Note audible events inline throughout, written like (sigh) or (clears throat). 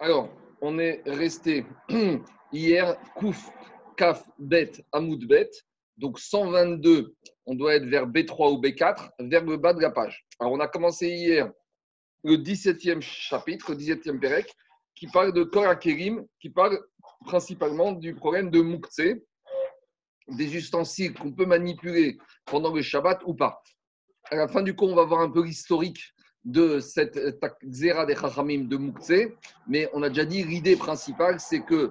Alors, on est resté (clears throat) hier, Kouf, Kaf, Bet, Hamoud, Bet. Donc 122, on doit être vers B3 ou B4, vers le bas de la page. Alors, on a commencé hier le 17e chapitre, le 17e Pérec, qui parle de Korah Kerim, qui parle principalement du problème de Moukse, des ustensiles qu'on peut manipuler pendant le Shabbat ou pas. À la fin du cours, on va voir un peu l'historique de cette Xera des Chachamim de Moukse, mais on a déjà dit l'idée principale, c'est que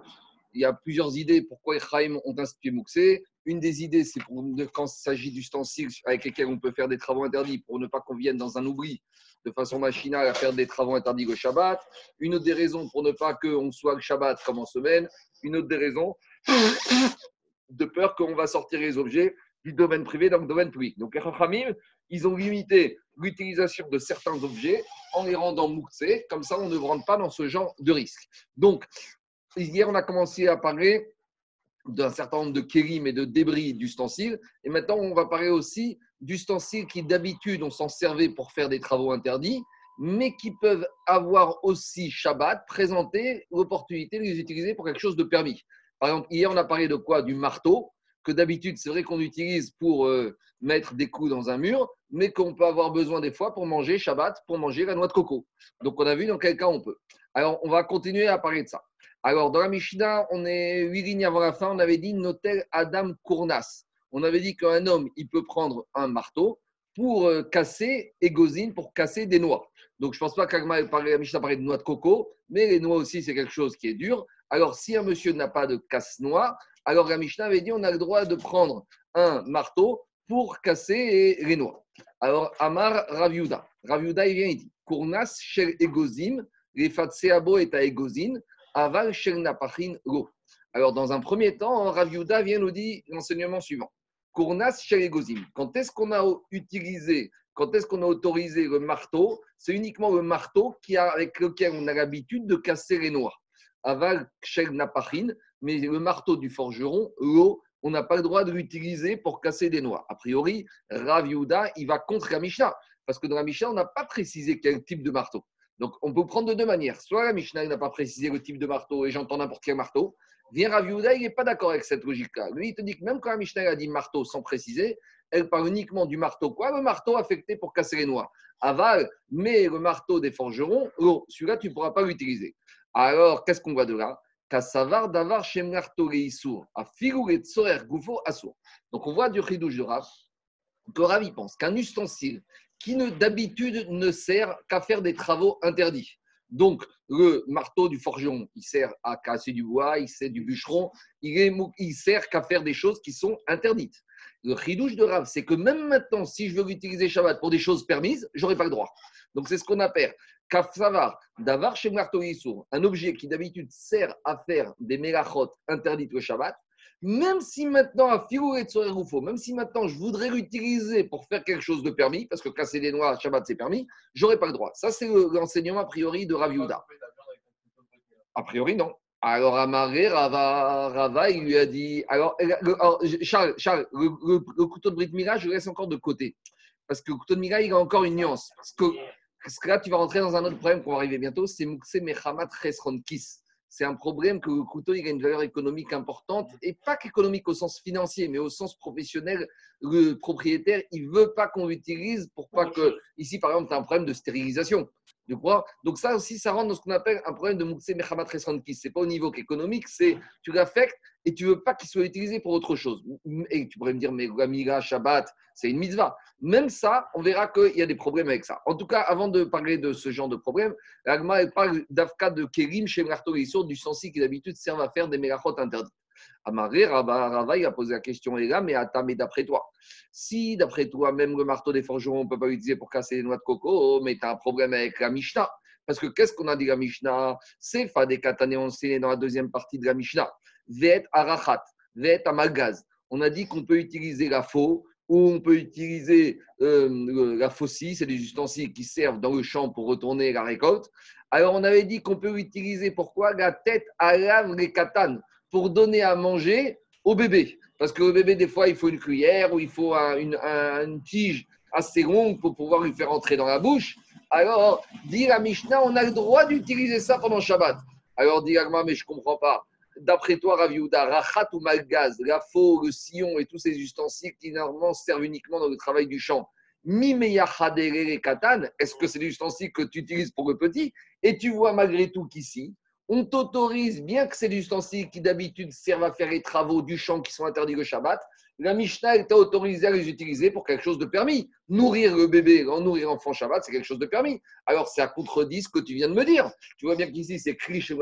il y a plusieurs idées pourquoi les Chaim ont institué Moukse. Une des idées, c'est quand il s'agit d'ustensiles avec lesquels on peut faire des travaux interdits pour ne pas qu'on vienne dans un oubli de façon machinale à faire des travaux interdits le Shabbat. Une autre des raisons pour ne pas qu'on soit le Shabbat comme en semaine. Une autre des raisons (coughs) de peur qu'on va sortir les objets du domaine privé dans le domaine public. Donc les Chachamim, ils ont limité l'utilisation de certains objets en les rendant mouktsés. Comme ça, on ne rentre pas dans ce genre de risque. Donc, hier, on a commencé à parler d'un certain nombre de kérim et de débris d'ustensiles. Et maintenant, on va parler aussi d'ustensiles qui, d'habitude, on s'en servait pour faire des travaux interdits, mais qui peuvent avoir aussi Shabbat, présenter l'opportunité de les utiliser pour quelque chose de permis. Par exemple, hier, on a parlé de quoi? Du marteau, que d'habitude, c'est vrai qu'on utilise pour euh, mettre des coups dans un mur, mais qu'on peut avoir besoin des fois pour manger Shabbat, pour manger la noix de coco. Donc, on a vu dans quel cas on peut. Alors, on va continuer à parler de ça. Alors, dans la Mishnah, on est huit lignes avant la fin, on avait dit Notel Adam Kournas. On avait dit qu'un homme, il peut prendre un marteau pour euh, casser égosine, pour casser des noix. Donc, je ne pense pas que la Mishnah parlait de noix de coco, mais les noix aussi, c'est quelque chose qui est dur. Alors, si un monsieur n'a pas de casse-noix, alors la avait dit on a le droit de prendre un marteau pour casser les noix. Alors, Amar Raviuda. Raviuda, il vient, il dit Kournas shel egozim, les fatseabo et à égosine, aval shel napachin lo. Alors, dans un premier temps, Raviuda vient nous dire l'enseignement suivant Kournas shel egozim. Quand est-ce qu'on a utilisé quand est-ce qu'on a autorisé le marteau? C'est uniquement le marteau qui a, avec lequel on a l'habitude de casser les noix. Aval shel napachin, mais le marteau du forgeron, l'eau, on n'a pas le droit de l'utiliser pour casser des noix. A priori, Rav il va contre la Mishnah, parce que dans la Mishnah, on n'a pas précisé quel type de marteau. Donc, on peut prendre de deux manières. Soit la Mishnah n'a pas précisé le type de marteau et j'entends n'importe quel marteau. Vient Rav il n'est pas d'accord avec cette logique-là. Lui, il te dit que même quand la Mishnah a dit marteau sans préciser, elle parle uniquement du marteau. Quoi Le marteau affecté pour casser les noix? Aval, mais le marteau des forgerons, oh, celui-là, tu ne pourras pas l'utiliser. Alors, qu'est-ce qu'on voit de là? Davar Donc on voit du chidouche de Rav que Rav pense qu'un ustensile qui d'habitude ne sert qu'à faire des travaux interdits. Donc le marteau du forgeron, il sert à casser du bois, il sert du bûcheron, il, est, il sert qu'à faire des choses qui sont interdites. Le chidouche de Rav, c'est que même maintenant, si je veux l'utiliser Shabbat pour des choses permises, j'aurai pas le droit. Donc c'est ce qu'on appelle Kafsavar, d'avar chez un objet qui d'habitude sert à faire des mélachot interdites au Shabbat, même si maintenant, à et même si maintenant je voudrais l'utiliser pour faire quelque chose de permis, parce que casser des noix à Shabbat c'est permis, j'aurais pas le droit. Ça, c'est l'enseignement a priori de Rav A priori, non. Alors, Amaré, Rava, Rava, il lui a dit. Alors, Charles, Charles le, couteau de Brit je le laisse encore de côté. Parce que le couteau de Mila, il a encore une nuance. Parce que parce que là, tu vas rentrer dans un autre problème qu'on va arriver bientôt, c'est Moukse Mechamat Kis. C'est un problème que le couteau il a une valeur économique importante, et pas qu'économique au sens financier, mais au sens professionnel. Le propriétaire, il ne veut pas qu'on l'utilise pour pas que. Ici, par exemple, tu as un problème de stérilisation. De Donc, ça aussi, ça rentre dans ce qu'on appelle un problème de Moukse Mechamat Kis. Ce n'est pas au niveau économique, c'est tu l'affectes et tu veux pas qu'il soit utilisé pour autre chose. Et tu pourrais me dire, mais Gamira, Shabbat, c'est une mitzvah. Même ça, on verra qu'il y a des problèmes avec ça. En tout cas, avant de parler de ce genre de problème, l'Agma parle d'Afka de Kérim chez Martorissour, du sensi qui d'habitude servent à faire des mégachot interdits. Amaré, Rava, il a posé la question, et là, mais attends, mais d'après toi, si d'après toi, même le marteau des forgerons, on ne peut pas l'utiliser pour casser les noix de coco, mais tu as un problème avec la Mishnah. Parce que qu'est-ce qu'on a dit la Mishnah? C'est Fadé Katané enseigné dans la deuxième partie de la Mishnah. Vet arachat, vet amalgaz. On a dit qu'on peut utiliser la faux ou on peut utiliser euh, la faucille, c'est des ustensiles qui servent dans le champ pour retourner la récolte. Alors on avait dit qu'on peut utiliser pourquoi? La tête à lave les katanes pour donner à manger au bébé. Parce que le bébé, des fois, il faut une cuillère ou il faut une, une tige assez longue pour pouvoir lui faire entrer dans la bouche. Alors, dit la Mishnah, on a le droit d'utiliser ça pendant Shabbat. Alors dit Agma, mais je ne comprends pas. D'après toi, Raviouda, Rachat ou Malgaz, la faux, le sillon et tous ces ustensiles qui normalement servent uniquement dans le travail du champ. Katan, est-ce que c'est des ustensiles que tu utilises pour le petit? Et tu vois malgré tout qu'ici, on t'autorise, bien que c'est des ustensiles qui d'habitude servent à faire les travaux du champ qui sont interdits le Shabbat, la Mishnah t'a autorisé à les utiliser pour quelque chose de permis. Nourrir le bébé, en nourrir l'enfant Shabbat, c'est quelque chose de permis. Alors, c'est à contredit ce que tu viens de me dire. Tu vois bien qu'ici, c'est Krish et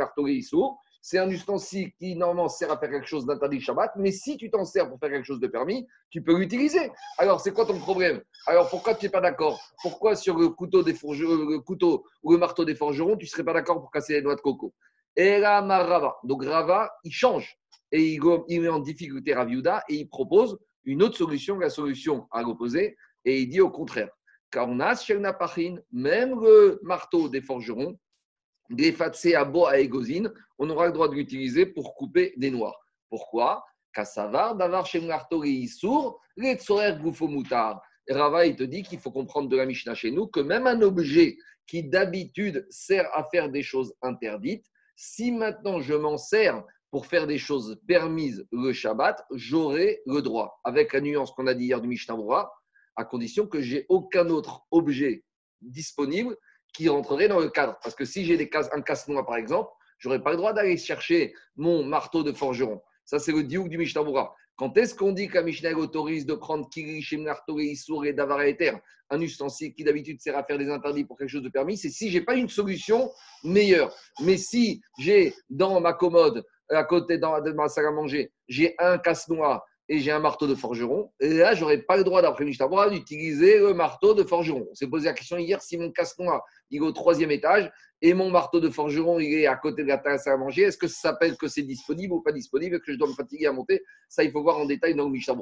C'est un ustensile qui, normalement, sert à faire quelque chose d'interdit Shabbat, mais si tu t'en sers pour faire quelque chose de permis, tu peux l'utiliser. Alors, c'est quoi ton problème? Alors, pourquoi tu n'es pas d'accord? Pourquoi sur le couteau, des le couteau ou le marteau des forgerons, tu ne serais pas d'accord pour casser les noix de coco? Donc, Rava, il change et il, met en difficulté Raviuda et il propose une autre solution, la solution à l'opposé, et il dit au contraire. Car on a même le marteau des forgerons, des à bois on aura le droit de l'utiliser pour couper des noirs. Pourquoi? Kassavar, d'avoir chez et sourd, les moutar. Rava, il te dit qu'il faut comprendre de la Mishnah chez nous que même un objet qui d'habitude sert à faire des choses interdites, si maintenant je m'en sers pour faire des choses permises le Shabbat, j'aurai le droit, avec la nuance qu'on a dit hier du Mishnah à condition que j'ai aucun autre objet disponible qui rentrerait dans le cadre. Parce que si j'ai un casse-noix, par exemple, je n'aurai pas le droit d'aller chercher mon marteau de forgeron. Ça, c'est le diouk du Mishnah Quand est-ce qu'on dit qu'un Mishnah autorise de prendre Kiri, Shemnarto, Issour et Davara Eter, un ustensile qui d'habitude sert à faire des interdits pour quelque chose de permis C'est si je n'ai pas une solution meilleure. Mais si j'ai dans ma commode à côté de ma salle à manger, j'ai un casse-noix et j'ai un marteau de forgeron, et là, je n'aurais pas le droit, d'après Mishnah d'utiliser le marteau de forgeron. On s'est posé la question hier si mon casse-noix est au troisième étage et mon marteau de forgeron il est à côté de la salle à manger, est-ce que ça s'appelle que c'est disponible ou pas disponible, que je dois me fatiguer à monter? Ça, il faut voir en détail dans le Mishnah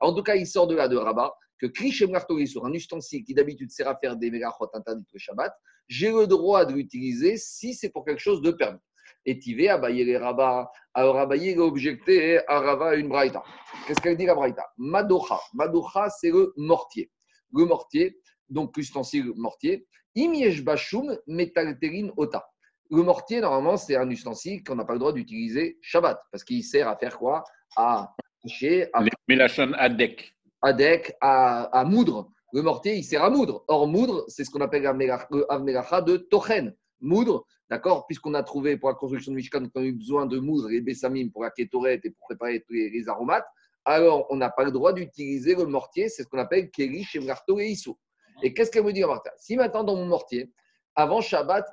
En tout cas, il sort de là de Rabat que Krish et sur un ustensile qui d'habitude sert à faire des mégachot interdites le Shabbat, j'ai le droit de l'utiliser si c'est pour quelque chose de permis. Et Tivé, Abaye les Rabat. Alors Abaye a objecté à Rava une braïta. Qu'est-ce qu'elle dit la braïta? Madocha. Madocha, c'est le mortier. Le mortier, donc ustensile mortier. Imiesh Bashum Metalterin Ota. Le mortier, normalement, c'est un ustensile qu'on n'a pas le droit d'utiliser Shabbat, parce qu'il sert à faire quoi? À toucher, à. Mélachon Adek. Adek, à, à moudre. Le mortier, il sert à moudre. Or, moudre, c'est ce qu'on appelle Avmelacha de Tochen. Moudre, D'accord? Puisqu'on a trouvé pour la construction de Mishkan qu'on a eu besoin de moudre et bessamim pour la kétorette et pour préparer tous les, aromates, alors on n'a pas le droit d'utiliser le mortier, c'est ce qu'on appelle Keri, Shemrarto et Issou. Et qu'est-ce qu'elle me dit, Martha? Si maintenant dans mon mortier, avant Shabbat,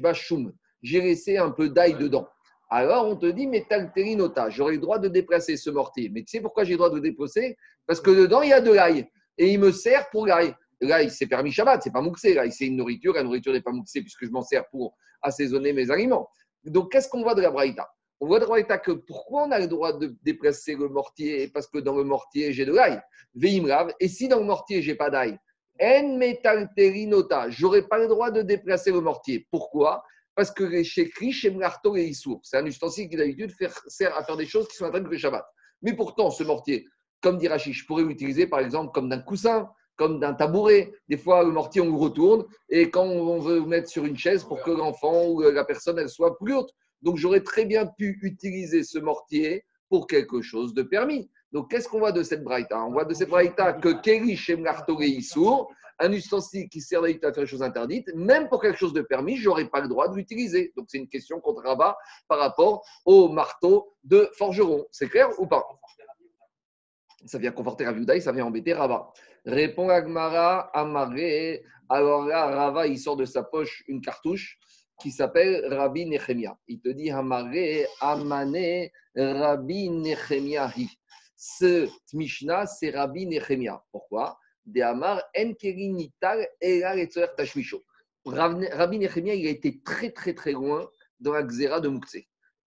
Bashum, j'ai laissé un peu d'ail dedans, alors on te dit, mais talterinota, j'aurai le droit de déplacer ce mortier. Mais tu sais pourquoi j'ai le droit de le déplacer? Parce que dedans, il y a de l'ail. Et il me sert pour l'ail. L'ail, c'est permis Shabbat, c'est pas mouxé. L'ail, c'est une nourriture. La nourriture n'est pas mouxée puisque je m'en sers pour assaisonner mes aliments. Donc, qu'est-ce qu'on voit de la Braïta? On voit de la Braïta que pourquoi on a le droit de déplacer le mortier? Parce que dans le mortier, j'ai de l'ail. Veimrav. Et si dans le mortier, j'ai pas d'ail? En metal terinota. J'aurais pas le droit de déplacer le mortier. Pourquoi? Parce que chez Kri, chez Mlarto et Issour, c'est un ustensile qui d'habitude sert à faire des choses qui sont interdites le Shabbat. Mais pourtant, ce mortier, comme dit Rachid, je pourrais l'utiliser par exemple comme d'un coussin, comme d'un tabouret. Des fois, le mortier, on le retourne et quand on veut mettre sur une chaise pour que l'enfant ou la personne elle soit plus haute. Donc, j'aurais très bien pu utiliser ce mortier pour quelque chose de permis. Donc, qu'est-ce qu'on voit de cette braïta? On voit de cette braïta que Keri Shem Issour, un ustensile qui sert à faire des choses interdites, même pour quelque chose de permis, je n'aurais pas le droit de l'utiliser. Donc, c'est une question contre Rabat par rapport au marteau de forgeron. C'est clair ou pas? Ça vient conforter Raviuda ça vient embêter Rabat. Répond Agmara, Amaré. Alors là, Rava, il sort de sa poche une cartouche qui s'appelle Rabbi Nechemia. Il te dit Amaré, Amane, Rabbi Nechemiahi. Ce Mishnah, c'est Rabbi Nechemia. Pourquoi? De Amar. Rabbi Nechemia, il a été très, très, très loin dans la Xéra de Moukse.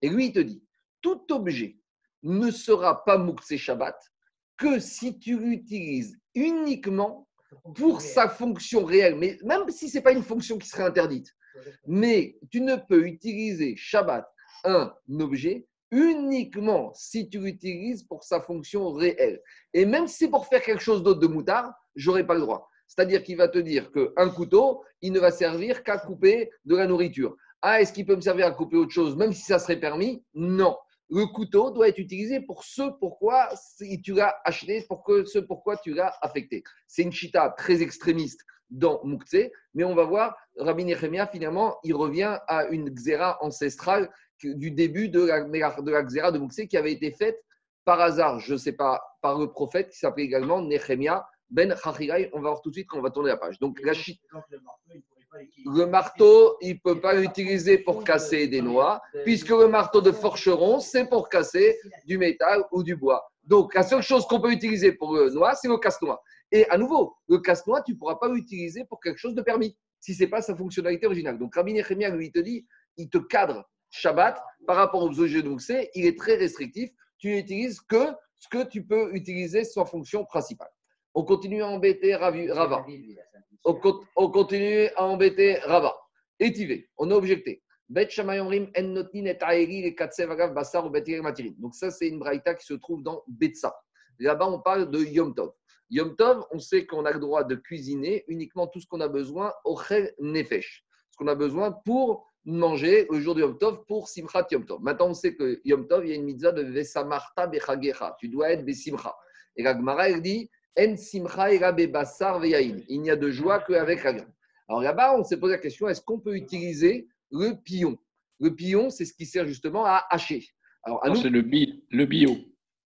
Et lui, il te dit tout objet ne sera pas Moukse Shabbat que si tu l'utilises uniquement pour sa fonction réelle, mais même si ce n'est pas une fonction qui serait interdite. Mais tu ne peux utiliser Shabbat, un objet, uniquement si tu l'utilises pour sa fonction réelle. Et même si c'est pour faire quelque chose d'autre de moutard, j'aurais pas le droit. C'est-à-dire qu'il va te dire qu'un couteau, il ne va servir qu'à couper de la nourriture. Ah, est-ce qu'il peut me servir à couper autre chose, même si ça serait permis? Non. Le couteau doit être utilisé pour ce pourquoi tu l'as acheté, pour que ce pourquoi tu l'as affecté. C'est une chita très extrémiste dans Moukhtse, mais on va voir, Rabbi Nechemia, finalement, il revient à une xéra ancestrale du début de la, de la xéra de Moukhtse qui avait été faite par hasard, je ne sais pas, par le prophète qui s'appelait également Nechemia ben Chachirai. On va voir tout de suite quand on va tourner la page. Donc, la le marteau, il ne peut pas l'utiliser pour casser des noix, puisque le marteau de forgeron, c'est pour casser du métal ou du bois. Donc, la seule chose qu'on peut utiliser pour le noix, c'est le casse-noix. Et à nouveau, le casse-noix, tu ne pourras pas l'utiliser pour quelque chose de permis, si ce n'est pas sa fonctionnalité originale. Donc, Rabbi Nechemia, lui, il te dit, il te cadre Shabbat par rapport aux objets de c'est il est très restrictif. Tu n'utilises que ce que tu peux utiliser sans fonction principale. On continue à embêter Rava. On, continue à embêter Rava. Étivé, on a objecté. Donc ça, c'est une braïta qui se trouve dans Betsa. Là-bas, on parle de Yom Tov. Yom Tov, on sait qu'on a le droit de cuisiner uniquement tout ce qu'on a besoin au nefesh. Ce qu'on a besoin pour manger le jour de Yom Tov pour Simchat Yom Tov. Maintenant, on sait que Yom Tov, il y a une mitzvah de Vesamarta Bechagecha. Tu dois être Besimcha. Et la Gemara, elle dit En Simcha Il n'y a de joie qu'avec la viande. Alors là-bas, on s'est posé la question est-ce qu'on peut utiliser le pion Le pion, c'est ce qui sert justement à hacher. Alors, c'est le, le bio.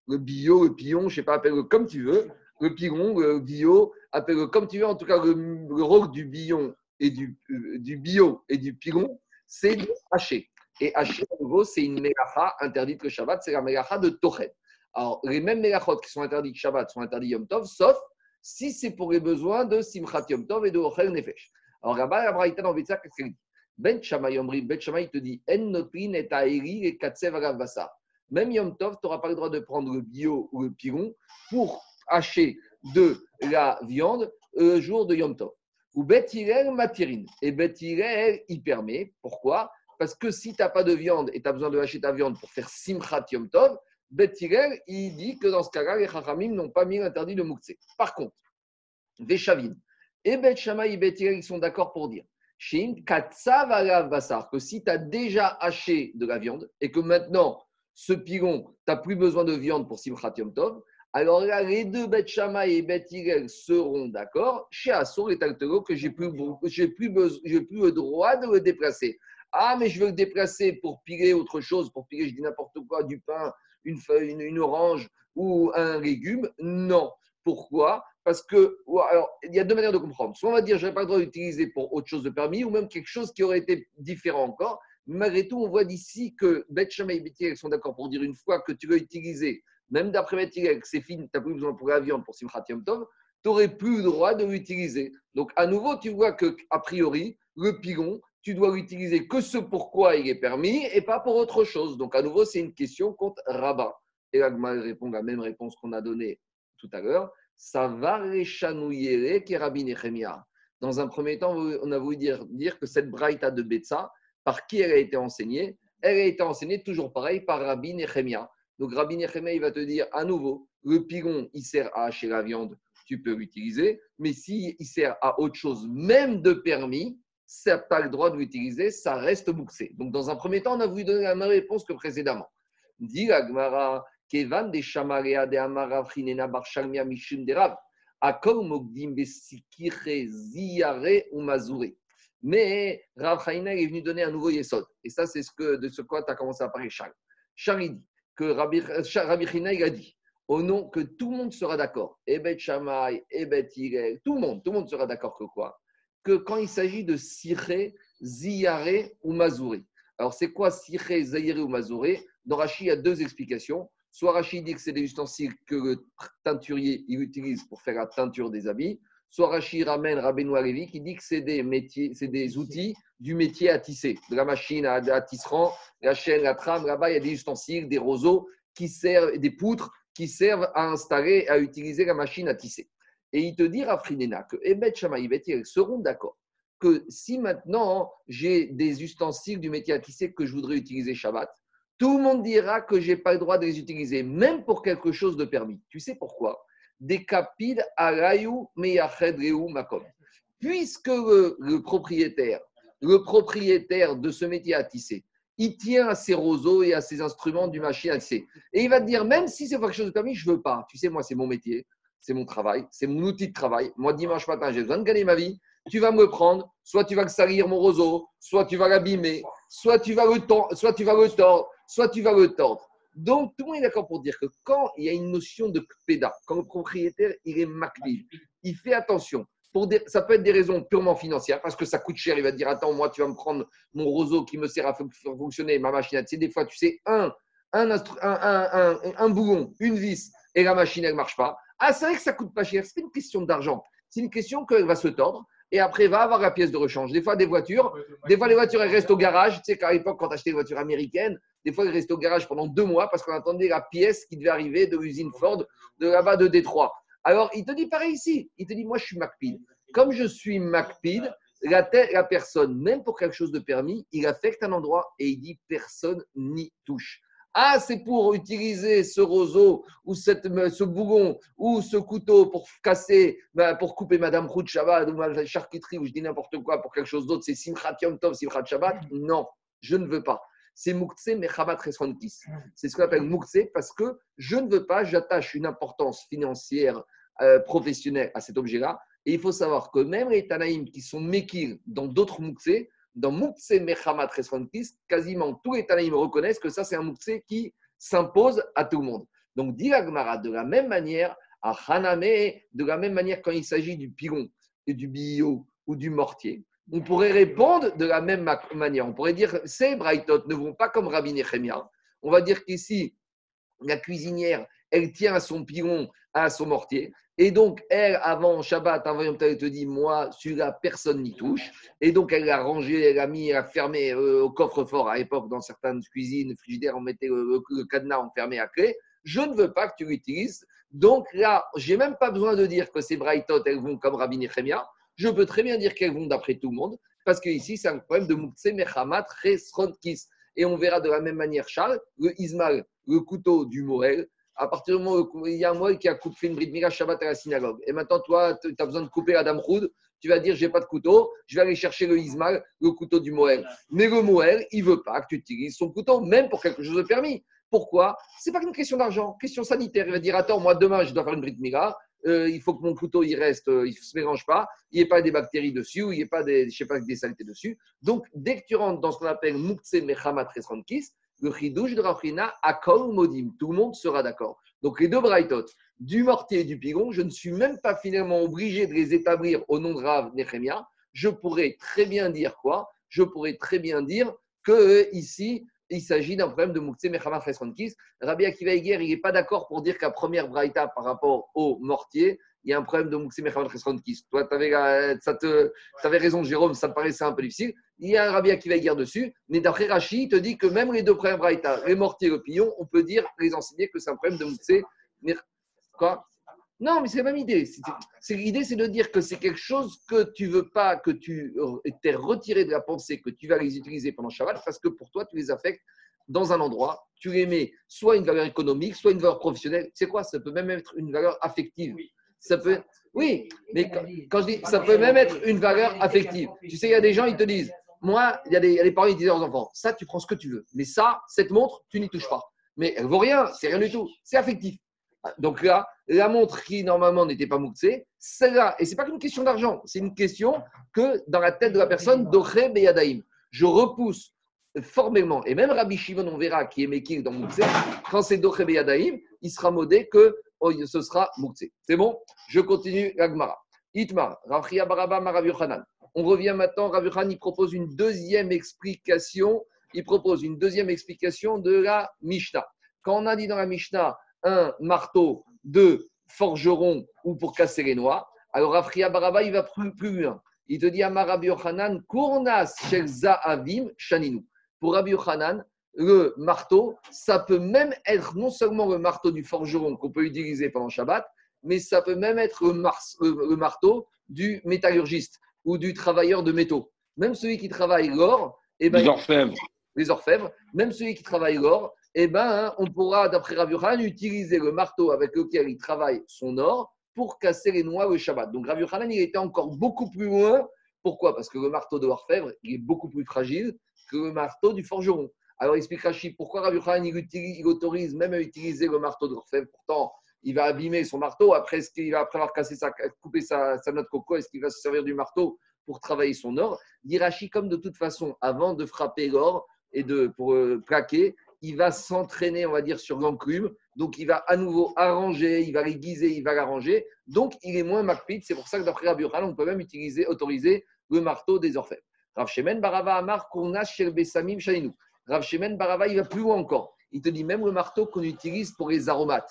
Le bio, le pion, je ne sais pas, appelle-le comme tu veux. Le piron, le bio, appelle-le comme tu veux. En tout cas, le, rôle du bion et du, euh, du bio et du piron, c'est de hacher. Et hacher, à nouveau, c'est une mélacha interdite le Shabbat, c'est la mélacha de Tochet. Alors, les mêmes mélachot qui sont interdits le Shabbat sont interdits Yom Tov, sauf si c'est pour les besoins de Simchat Yom Tov et de Ochel Nefesh. Alors là-bas, dans qu'est-ce qu'elle dit? Ben Shammai Yomri, Ben Shammai te dit En notrin et aeri et katsev basar. Même Yom Tov, tu n'auras pas le droit de prendre le bio ou le piron pour hacher de la viande le jour de Yom Tov. Ou Bet Matirin. Et Bet il permet. Pourquoi? Parce que si tu n'as pas de viande et tu as besoin de hacher ta viande pour faire Simchat Yom Tov, Bet il dit que dans ce cas-là, les Chachamim n'ont pas mis l'interdit de Moukse. Par contre, Veshavin et Bet Shammai et Bet ils sont d'accord pour dire que si tu as déjà haché de la viande et que maintenant, ce pilon, tu n'as plus besoin de viande pour Simchat Yom Tov, alors là, les deux Beth et Beth seront d'accord. Chez Assur et Taltero, que j'ai plus, j'ai plus, plus le droit de le déplacer. Ah, mais je veux le déplacer pour piler autre chose, pour piler, je dis n'importe quoi, du pain, une feuille, une, orange ou un légume. Non. Pourquoi? Parce que, alors, il y a deux manières de comprendre. Soit on va dire, je n'ai pas le droit d'utiliser pour autre chose de permis, ou même quelque chose qui aurait été différent encore. Malgré tout, on voit d'ici que Beth et Beth sont d'accord pour dire une fois que tu veux utiliser même d'après Metirek, c'est fini, tu n'as plus besoin pour la viande pour Simchat Yom Tov, tu n'aurais plus le droit de l'utiliser. Donc, à nouveau, tu vois que a priori, le pigon, tu dois l'utiliser que ce pourquoi il est permis et pas pour autre chose. Donc, à nouveau, c'est une question contre Rabat. Et là, répond la même réponse qu'on a donnée tout à l'heure. Ça va réchanouiller Rabbi Nechemia. Dans un premier temps, on a voulu dire, dire que cette braïta de Betsa, par qui elle a été enseignée? Elle a été enseignée toujours pareil par Rabbi Nechemia. Donc Rabbi Nechemé, va te dire à nouveau, le pigon, il sert à hacher la viande, tu peux l'utiliser, mais s'il sert à autre chose, même de permis, ça pas le droit de l'utiliser, ça reste bouxé. Donc dans un premier temps, on a voulu donner la même réponse que précédemment. Dit de Ziyare. Mais Rav Chaina est venu donner un nouveau yesod. Et ça, c'est ce que, de ce quoi tu as commencé à parler, Charles. Charles dit que Rabbi, Rabbi a dit, au nom que tout le monde sera d'accord, Ebet Shammai, Ebet Hillel, tout le monde, tout le monde sera d'accord que quoi? Que quand il s'agit de Siré, Ziyare ou Mazouré. Alors, c'est quoi Siré, Ziyare ou Mazouré? Dans Rashi, il y a deux explications. Soit Rashi dit que c'est des ustensiles que le teinturier il utilise pour faire la teinture des habits, soit Rashi ramène Rabbeinu Alevi qui dit que c'est des, métiers, c'est des outils du métier à tisser, de la machine à, à tisserand, la chaîne, la trame. Là-bas, il y a des ustensiles, des roseaux, qui servent, des poutres qui servent à installer, à utiliser la machine à tisser. Et il te dit, Rafrinena, que Ebet Shamaï ils seront d'accord que si maintenant j'ai des ustensiles du métier à tisser que je voudrais utiliser Shabbat, tout le monde dira que je n'ai pas le droit de les utiliser, même pour quelque chose de permis. Tu sais pourquoi? Des alayu meyached makom. Puisque le propriétaire le propriétaire de ce métier à tisser, il tient à ses roseaux et à ses instruments du machine à tisser. Et il va te dire, même si c'est quelque chose de permis, je ne veux pas. Tu sais, moi, c'est mon métier, c'est mon travail, c'est mon outil de travail. Moi, dimanche matin, j'ai besoin de gagner ma vie. Tu vas me prendre, soit tu vas salir mon roseau, soit tu vas l'abîmer, soit tu vas le soit tu vas le tordre, soit tu vas le tordre. Donc, tout le monde est d'accord pour dire que quand il y a une notion de péda, quand le propriétaire il est maclif, il fait attention. Pour ça peut être des raisons purement financières, parce que ça coûte cher. Il va dire Attends, moi, tu vas me prendre mon roseau qui me sert à faire fonctionner ma machine à tisser. Des fois, tu sais, un, un, un, un, bougon, une vis, et la machine, elle ne marche pas. Ah, c'est vrai que ça coûte pas cher. C'est une question d'argent. C'est une question qu'elle va se tordre et après va avoir la pièce de rechange. Des fois, des voitures, des fois, les voitures, elles restent au garage. Tu sais qu'à l'époque, quand tu achetais des voitures américaines, des fois, elles restent au garage pendant deux mois parce qu'on attendait la pièce qui devait arriver de l'usine Ford de là-bas de Détroit. Alors, il te dit pareil ici. Il te dit, moi, je suis MacPid. Comme je suis MacPid, la, la personne, même pour quelque chose de permis, il affecte un endroit et il dit personne n'y touche. Ah, c'est pour utiliser ce roseau ou cette, ce bougon ou ce couteau pour casser, bah, pour couper Madame Rout Shabbat ou ma charcuterie ou je dis n'importe quoi pour quelque chose d'autre. C'est Simchat Yom Tov, Simchat Shabbat. Non, je ne veux pas. C'est Moukse Mechamat Reswantis. C'est ce qu'on appelle Moukse parce que je ne veux pas, j'attache une importance financière euh, professionnelle à cet objet-là. Et il faut savoir que même les Tanaïm qui sont Mekir dans d'autres Moukse, dans Moukse Mechamat Resfantis, quasiment tous les Tanaïm reconnaissent que ça, c'est un Moukse qui s'impose à tout le monde. Donc, dit de la même manière, à Haname, de la même manière quand il s'agit du pigon et du bio ou du mortier, on pourrait répondre de la même manière. On pourrait dire, ces Brightot ne vont pas comme Rabbi Nechemia. On va dire qu'ici, la cuisinière, elle tient à son pigon, à son mortier. Et donc, elle, avant Shabbat, avant elle te dit Moi, celui-là, personne n'y touche. Et donc, elle l'a rangé, elle l'a mis, elle a fermé euh, au coffre-fort. À l'époque, dans certaines cuisines, frigidaires, on mettait le, cadenas enfermé à clé. Je ne veux pas que tu l'utilises. Donc là, j'ai même pas besoin de dire que ces Brightot, elles vont comme Rabbi Nechemia. Je peux très bien dire qu'elles vont d'après tout le monde. Parce que ici, c'est un problème de Moukse Mechamat Resronkis. Et on verra de la même manière, Charles, le Ismaël, le couteau du Morel, à partir du moment où il y a un mois qui a coupé une bride Mira Shabbat à la synagogue, et maintenant toi, tu as besoin de couper Adam Dame tu vas dire j'ai pas de couteau, je vais aller chercher le Ismaël, le couteau du Moël. Mais le Moël, il veut pas que tu utilises son couteau, même pour quelque chose de permis. Pourquoi? C'est pas une question d'argent, question sanitaire. Il va dire attends, moi demain je dois faire une bride Mira, euh, il faut que mon couteau il reste, euh, il ne se mélange pas, il n'y ait pas des bactéries dessus, il n'y ait pas des, je sais pas, des saletés dessus. Donc, dès que tu rentres dans ce qu'on appelle Mukse Mechamat Resrankis, le chidouche de Rafrina, Modim, tout le monde sera d'accord. Donc les deux braïtot, du mortier et du pigon, je ne suis même pas finalement obligé de les établir au nom de Rav Nechemia. Je pourrais très bien dire quoi? Je pourrais très bien dire que ici, il s'agit d'un problème de Moukse Mechamat Resrankis. Rabbi Akiva Eger, il n'est pas d'accord pour dire qu'à première braïta par rapport au mortier, il y a un problème de Moukse Mechamat Resrankis. Toi, tu avais, avais, raison, Jérôme, ça me paraissait un peu difficile. Il y a un Rabbi Akiva Eger dessus, mais d'après Rashi, il te dit que même les deux premières braïta, les mortiers et le pillon, on peut dire, les enseigner que c'est un problème de Moukse Quoi? Non, mais c'est la même idée. L'idée, c'est de dire que c'est quelque chose que tu veux pas, que tu t'es retiré de la pensée, que tu vas les utiliser pendant Shabbat, parce que pour toi, tu les affectes dans un endroit, tu les mets soit une valeur économique, soit une valeur professionnelle. C'est quoi? Ça peut même être une valeur affective. Oui. Ça peut, oui, mais quand, je dis, ça peut même être une valeur affective. Tu sais, il y a des gens, ils te disent, moi, il y a des, parents, ils disent aux enfants, ça, tu prends ce que tu veux, mais ça, cette montre, tu n'y touches pas. Mais elle vaut rien, c'est rien du tout, c'est affectif. Donc là, la montre qui normalement n'était pas mouxée, celle-là, et c'est pas qu'une question d'argent, c'est une question que dans la tête de la personne, Doché Beyadaïm, je repousse formellement, et même Rabbi Shimon, on verra, qui est Mekil dans Mouxé, quand c'est Doché Beyadaïm, il sera modé que oh, ce sera Mouxé. C'est bon? Je continue l'Agmara. Itmar, Rafria Baraba Marav On revient maintenant, Rav il propose une deuxième explication, il propose une deuxième explication de la Mishnah. Quand on a dit dans la Mishnah, un marteau de forgeron ou pour casser les noix. Alors Afria Baraba, il va plus, plus loin. Il te dit à Rabbi Yochanan, Kournas Avim Shaninu. Pour Rabbi Yochanan, le marteau, ça peut même être non seulement le marteau du forgeron qu'on peut utiliser pendant Shabbat, mais ça peut même être le, marteau du métallurgiste ou du travailleur de métaux. Même celui qui travaille l'or, et eh ben, les orfèvres. Les orfèvres, même celui qui travaille l'or, eh ben, on pourra, d'après Yochanan, utiliser le marteau avec lequel il travaille son or pour casser les noix au Shabbat. Donc Yochanan, il était encore beaucoup plus loin Pourquoi? Parce que le marteau de l'orfèvre, il est beaucoup plus fragile que le marteau du forgeron. Alors, explique Rachid, pourquoi Khan, il, autorise même à utiliser le marteau de l'orfèvre? Pourtant, il va abîmer son marteau. Après, est-ce qu'il va, après avoir cassé sa, coupé sa, sa note coco, est-ce qu'il va se servir du marteau pour travailler son or? Dirachi, comme de toute façon, avant de frapper l'or et de, pour euh, plaquer, il va s'entraîner, on va dire, sur l'enclume. Donc, il va à nouveau arranger, il va l'aiguiser, il va l'arranger. Donc, il est moins macpide. C'est pour ça que d'après Rabbi on peut même utiliser, autoriser le marteau des orfèvres. Rav Shemen Barava Amar Besamim Shalinou. Rav Shemen Barava, il va plus loin encore. Il te dit même le marteau qu'on utilise pour les aromates.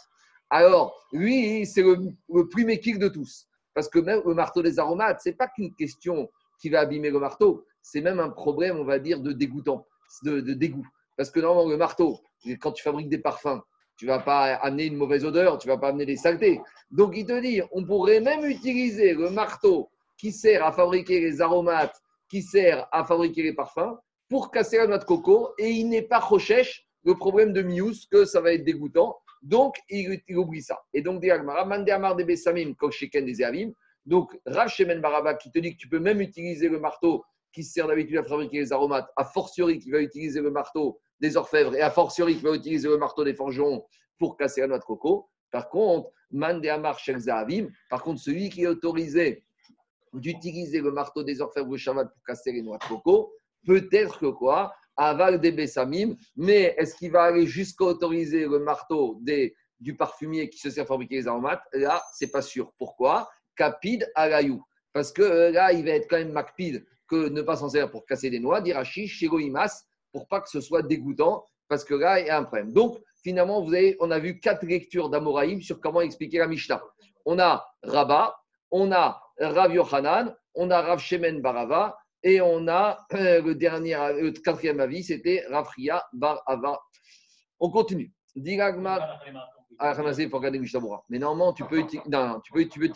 Alors, lui, c'est le, plus méquique de tous. Parce que même le marteau des aromates, ce n'est pas qu'une question qui va abîmer le marteau, c'est même un problème, on va dire, de dégoûtant, de, dégoût. Parce que normalement, le marteau, quand tu fabriques des parfums, tu ne vas pas amener une mauvaise odeur, tu ne vas pas amener des saletés. Donc, il te dit, on pourrait même utiliser le marteau qui sert à fabriquer les aromates, qui sert à fabriquer les parfums, pour casser la noix de coco, et il n'est pas recherche le problème de mius, que ça va être dégoûtant. Donc, il, oublie ça. Et donc, Donc, Rav Shemen Baraba qui te dit que tu peux même utiliser le marteau qui sert d'habitude à fabriquer les aromates, a fortiori qui va utiliser le marteau des orfèvres et a fortiori qui va utiliser le marteau des forgerons pour casser la noix de coco. Par contre, Mande Amar par contre, celui qui est autorisé d'utiliser le marteau des orfèvres ou Shabbat pour casser les noix de coco, peut-être que quoi? Aval des Bessamim, mais est-ce qu'il va aller jusqu'à autoriser le marteau du parfumier qui se sert à fabriquer les aromates? Là, c'est pas sûr. Pourquoi? Capide alayou. Parce que euh, là, il va être quand même macpide que ne pas s'en servir pour casser des noix, d'Irachi, Shiroimas, pour pas que ce soit dégoûtant, parce que là, il y a un problème. Donc, finalement, vous avez, on a vu quatre lectures d'Amoraïm sur comment expliquer la Mishnah. On a Rabat, on a Rav Yochanan, on a Rav Shemen Barava et on a euh, le dernier, le quatrième avis, c'était Rafria Bar Ava. On continue. Diragma. Ah, Mais normalement, tu peux, utiliser, non, tu, peux, tu, peux,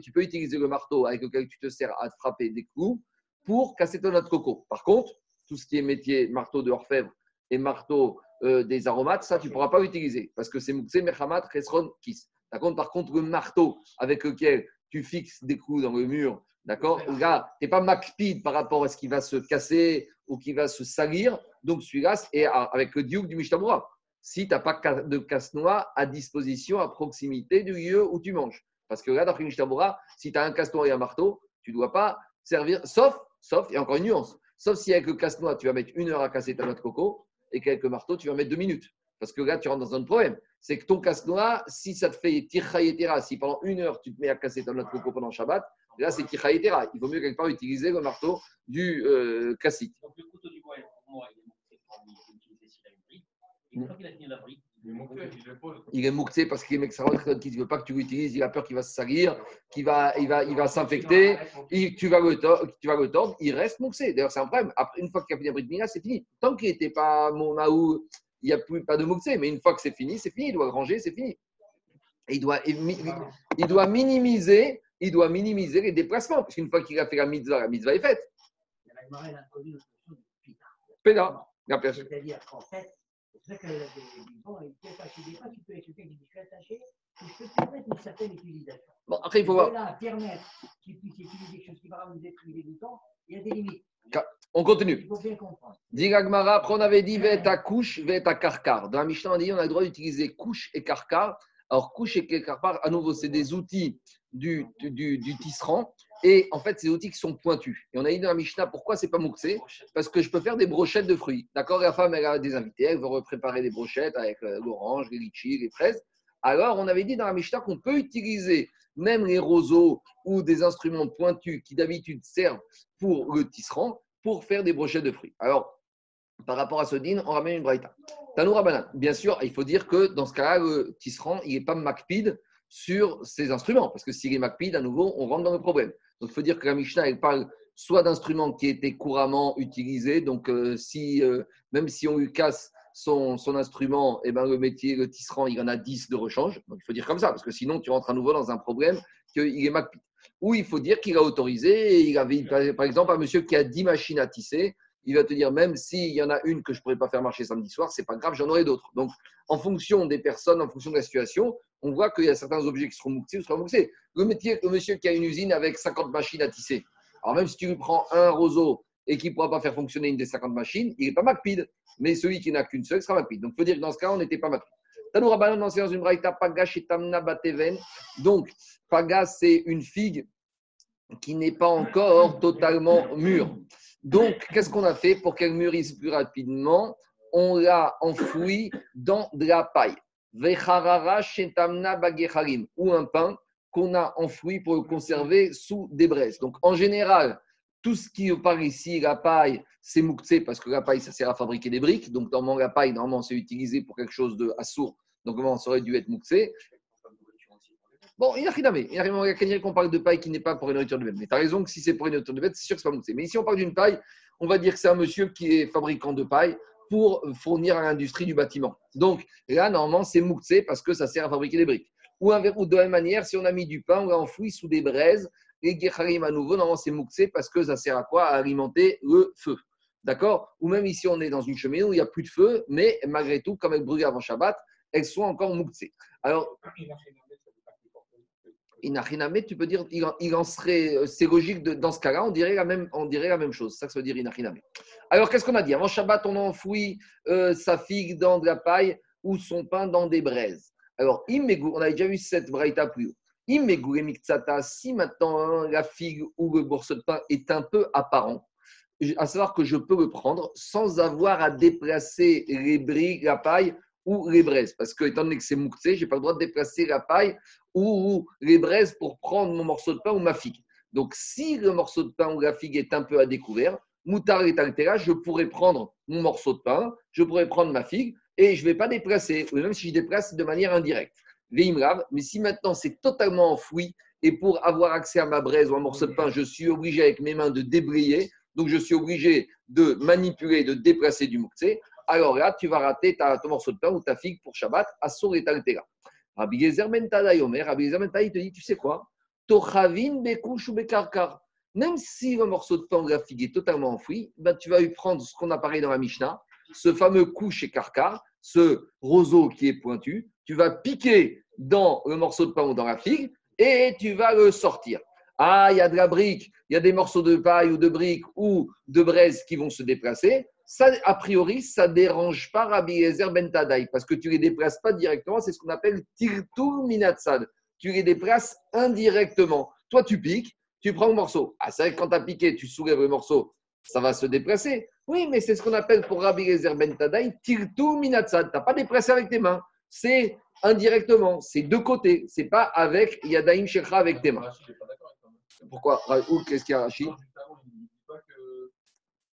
tu peux utiliser le marteau avec lequel tu te sers à frapper des coups pour casser ton autre coco. Par contre, tout ce qui est métier marteau de orfèvre et marteau euh, des aromates, ça, tu ne pourras pas utiliser parce que c'est Moukse, Mechamat, Resron, Kis. Par contre, par contre, le marteau avec lequel tu fixes des coups dans le mur D'accord? Là, tu n'es pas macpide par rapport à ce qui va se casser ou qui va se salir. Donc, celui-là, et avec le duke du Mishtabura. Si tu n'as pas de casse-noix à disposition, à proximité du lieu où tu manges. Parce que là, d'après Mishtabura, si tu as un casse-noix et un marteau, tu ne dois pas servir, sauf, sauf, il y a encore une nuance, sauf si avec le casse-noix, tu vas mettre une heure à casser ta noix de coco et qu'avec le marteau, tu vas mettre deux minutes. Parce que là, tu rentres dans un problème. C'est que ton casse-noix, si ça te fait tircha si pendant une heure, tu te mets à casser ta noix de coco pendant Shabbat, là, c'est Kichaïtera. Il vaut mieux quelque part utiliser le marteau du euh, classique. Donc, le couteau du bois, pour moi, il est utiliser s'il a une brique. Et une fois qu'il a fini la brique, il est mouxé parce qu'il est mexarot qui ne veut pas que tu l'utilises, il a peur qu'il va se salir, qu'il va, il va, il va s'infecter, tu vas le tordre, tu vas le tordre, il reste mouxé. D'ailleurs, c'est un problème. Après, une fois qu'il a fini la brique c'est fini. Tant qu'il n'était pas mon il n'y a plus pas de mouxé, mais une fois que c'est fini, c'est fini, il doit le ranger, c'est fini. il doit, il doit minimiser il doit minimiser les déplacements, parce qu'une fois qu'il a fait la mitzvah, la mitzvah est faite. Péda, C'est-à-dire qu'en fait, c'est ça qu'elle a dit, bon, il attaché des pas, tu peux être quelqu'un qui dit je suis attaché, je peux permettre une certaine utilisation. Bon, après, il faut voir. Là, permettre qu'il puisse utiliser quelque chose qui va nous être du temps, il y a des limites. On continue. Il faut bien comprendre. Gmara, après on avait dit ta couche, ta carcar. Dans la Mishnah, on a dit on a le droit d'utiliser couche et carcar. Alors, couche et carcar, à nouveau, c'est des outils du, du, du, tisserand. Et en fait, ces outils qui sont pointus. Et on a dit dans la Mishnah, pourquoi c'est pas mouxé Parce que je peux faire des brochettes de fruits. D'accord La femme, elle a des invités, elle veut préparer des brochettes avec l'orange, les litchis, les fraises. Alors, on avait dit dans la Mishnah qu'on peut utiliser même les roseaux ou des instruments pointus qui d'habitude servent pour le tisserand pour faire des brochettes de fruits. Alors, par rapport à ce din, on ramène une braïta. Tanoura banane. Bien sûr, il faut dire que dans ce cas-là, le tisserand, il n'est pas macpide sur ces instruments. Parce que s'il est MacPid, à nouveau, on rentre dans le problème. Il faut dire que la Mishnah, elle parle soit d'instruments qui étaient couramment utilisés. Donc euh, si, euh, même si on lui casse son, instrument, eh ben, le métier, le tisserand, il en a 10 de rechange. Donc il faut dire comme ça, parce que sinon tu rentres à nouveau dans un problème qu'il est MacPid. Ou il faut dire qu'il a autorisé, il avait, par exemple, un monsieur qui a 10 machines à tisser, il va te dire même s'il y en a une que je ne pourrais pas faire marcher samedi soir, c'est pas grave, j'en aurai d'autres. Donc, en fonction des personnes, en fonction de la situation, on voit qu'il y a certains objets qui seront mouxés ou seront mouxés. Le, métier, le monsieur qui a une usine avec 50 machines à tisser, Alors même si tu lui prends un roseau et qu'il ne pourra pas faire fonctionner une des 50 machines, il n'est pas MacPid. Mais celui qui n'a qu'une seule sera MacPid. Donc, il faut dire que dans ce cas, on n'était pas MacPid. dans une Donc, Paga, c'est une figue qui n'est pas encore totalement mûre. Donc, qu'est-ce qu'on a fait pour qu'elle mûrisse plus rapidement? On l'a enfouie dans de la paille. Ou un pain qu'on a enfoui pour le conserver sous des braises. Donc, en général, tout ce qui part ici, la paille, c'est mouktsé parce que la paille, ça sert à fabriquer des briques. Donc, normalement, la paille, normalement, c'est utilisé pour quelque chose de assourd. Donc, normalement, ça aurait dû être mouktsé. Bon, il y a rien Il y a rien qu'on parle de paille qui n'est pas pour une nourriture de bête. Mais tu as raison que si c'est pour une nourriture de bête, c'est sûr que ce n'est pas mouktsé. Mais ici, on parle d'une paille, on va dire que c'est un monsieur qui est fabricant de paille pour fournir à l'industrie du bâtiment. Donc, là, normalement, c'est mouktsé parce que ça sert à fabriquer des briques. Ou, de la même manière, si on a mis du pain, on l'a enfoui sous des braises et Gecharim à nouveau, normalement, c'est Mouksé parce que ça sert à quoi? À alimenter le feu. D'accord? Ou même ici, on est dans une cheminée où il n'y a plus de feu, mais malgré tout, comme elle brûle avant Shabbat, elles sont encore Mouksé. Alors. Inachiname, tu peux dire, il en, serait, euh, c'est logique, dans ce cas-là, on dirait la même, on dirait la même chose. Ça, ça veut dire Inachiname. Alors, qu'est-ce qu'on a dit? Avant Shabbat, on a enfoui euh, sa figue dans de la paille ou son pain dans des braises. Alors, on a déjà vu cette braïta plus haut si maintenant hein, la figue ou le morceau de pain est un peu apparent, à savoir que je peux le prendre sans avoir à déplacer les briques, la paille ou les braises. Parce que, étant donné que c'est mouktsé, je n'ai pas le droit de déplacer la paille ou, les braises pour prendre mon morceau de pain ou ma figue. Donc, si le morceau de pain ou la figue est un peu à découvert, moutar et altera, je pourrais prendre mon morceau de pain, je pourrais prendre ma figue et je ne vais pas déplacer, même si je déplace de manière indirecte mais si maintenant c'est totalement enfoui et pour avoir accès à ma braise ou un morceau de pain, je suis obligé avec mes mains de débrayer, donc je suis obligé de manipuler, de déplacer du mouktsé, alors là, tu vas rater ta, ton morceau de pain ou ta figue pour Shabbat, à et Taltera. Rabbi Gezer ben Omer, Rabbi Gezer ben te dit, tu sais quoi? Tochavin bekouch ou bekarkar. Même si le morceau de pain ou la figue est totalement enfoui, ben, tu vas lui prendre ce qu'on a dans la Mishnah, ce fameux couche et karkar, ce roseau qui est pointu, tu vas piquer dans le morceau de pain ou dans la figue et tu vas le sortir. Ah, il y a de la brique, il y a des morceaux de paille ou de brique ou de braise qui vont se déplacer. Ça, a priori, ça ne dérange pas Rabbi Ezer Ben parce que tu ne les déplaces pas directement. C'est ce qu'on appelle tirtur minatsad. Tu les déplaces indirectement. Toi, tu piques, tu prends le morceau. Ah, c'est vrai que quand tu as piqué, tu soulèves le morceau, ça va se déplacer. Oui, mais c'est ce qu'on appelle pour Rabbi Ezer Ben Tadaï, tirtur minatsad. Tu n'as pas déplacé avec tes mains. C'est indirectement. C'est deux côtés. C'est pas avec Yadaim Shekha avec tes mains. Pourquoi? Raoul, qu'est-ce qu'il y a Rachid?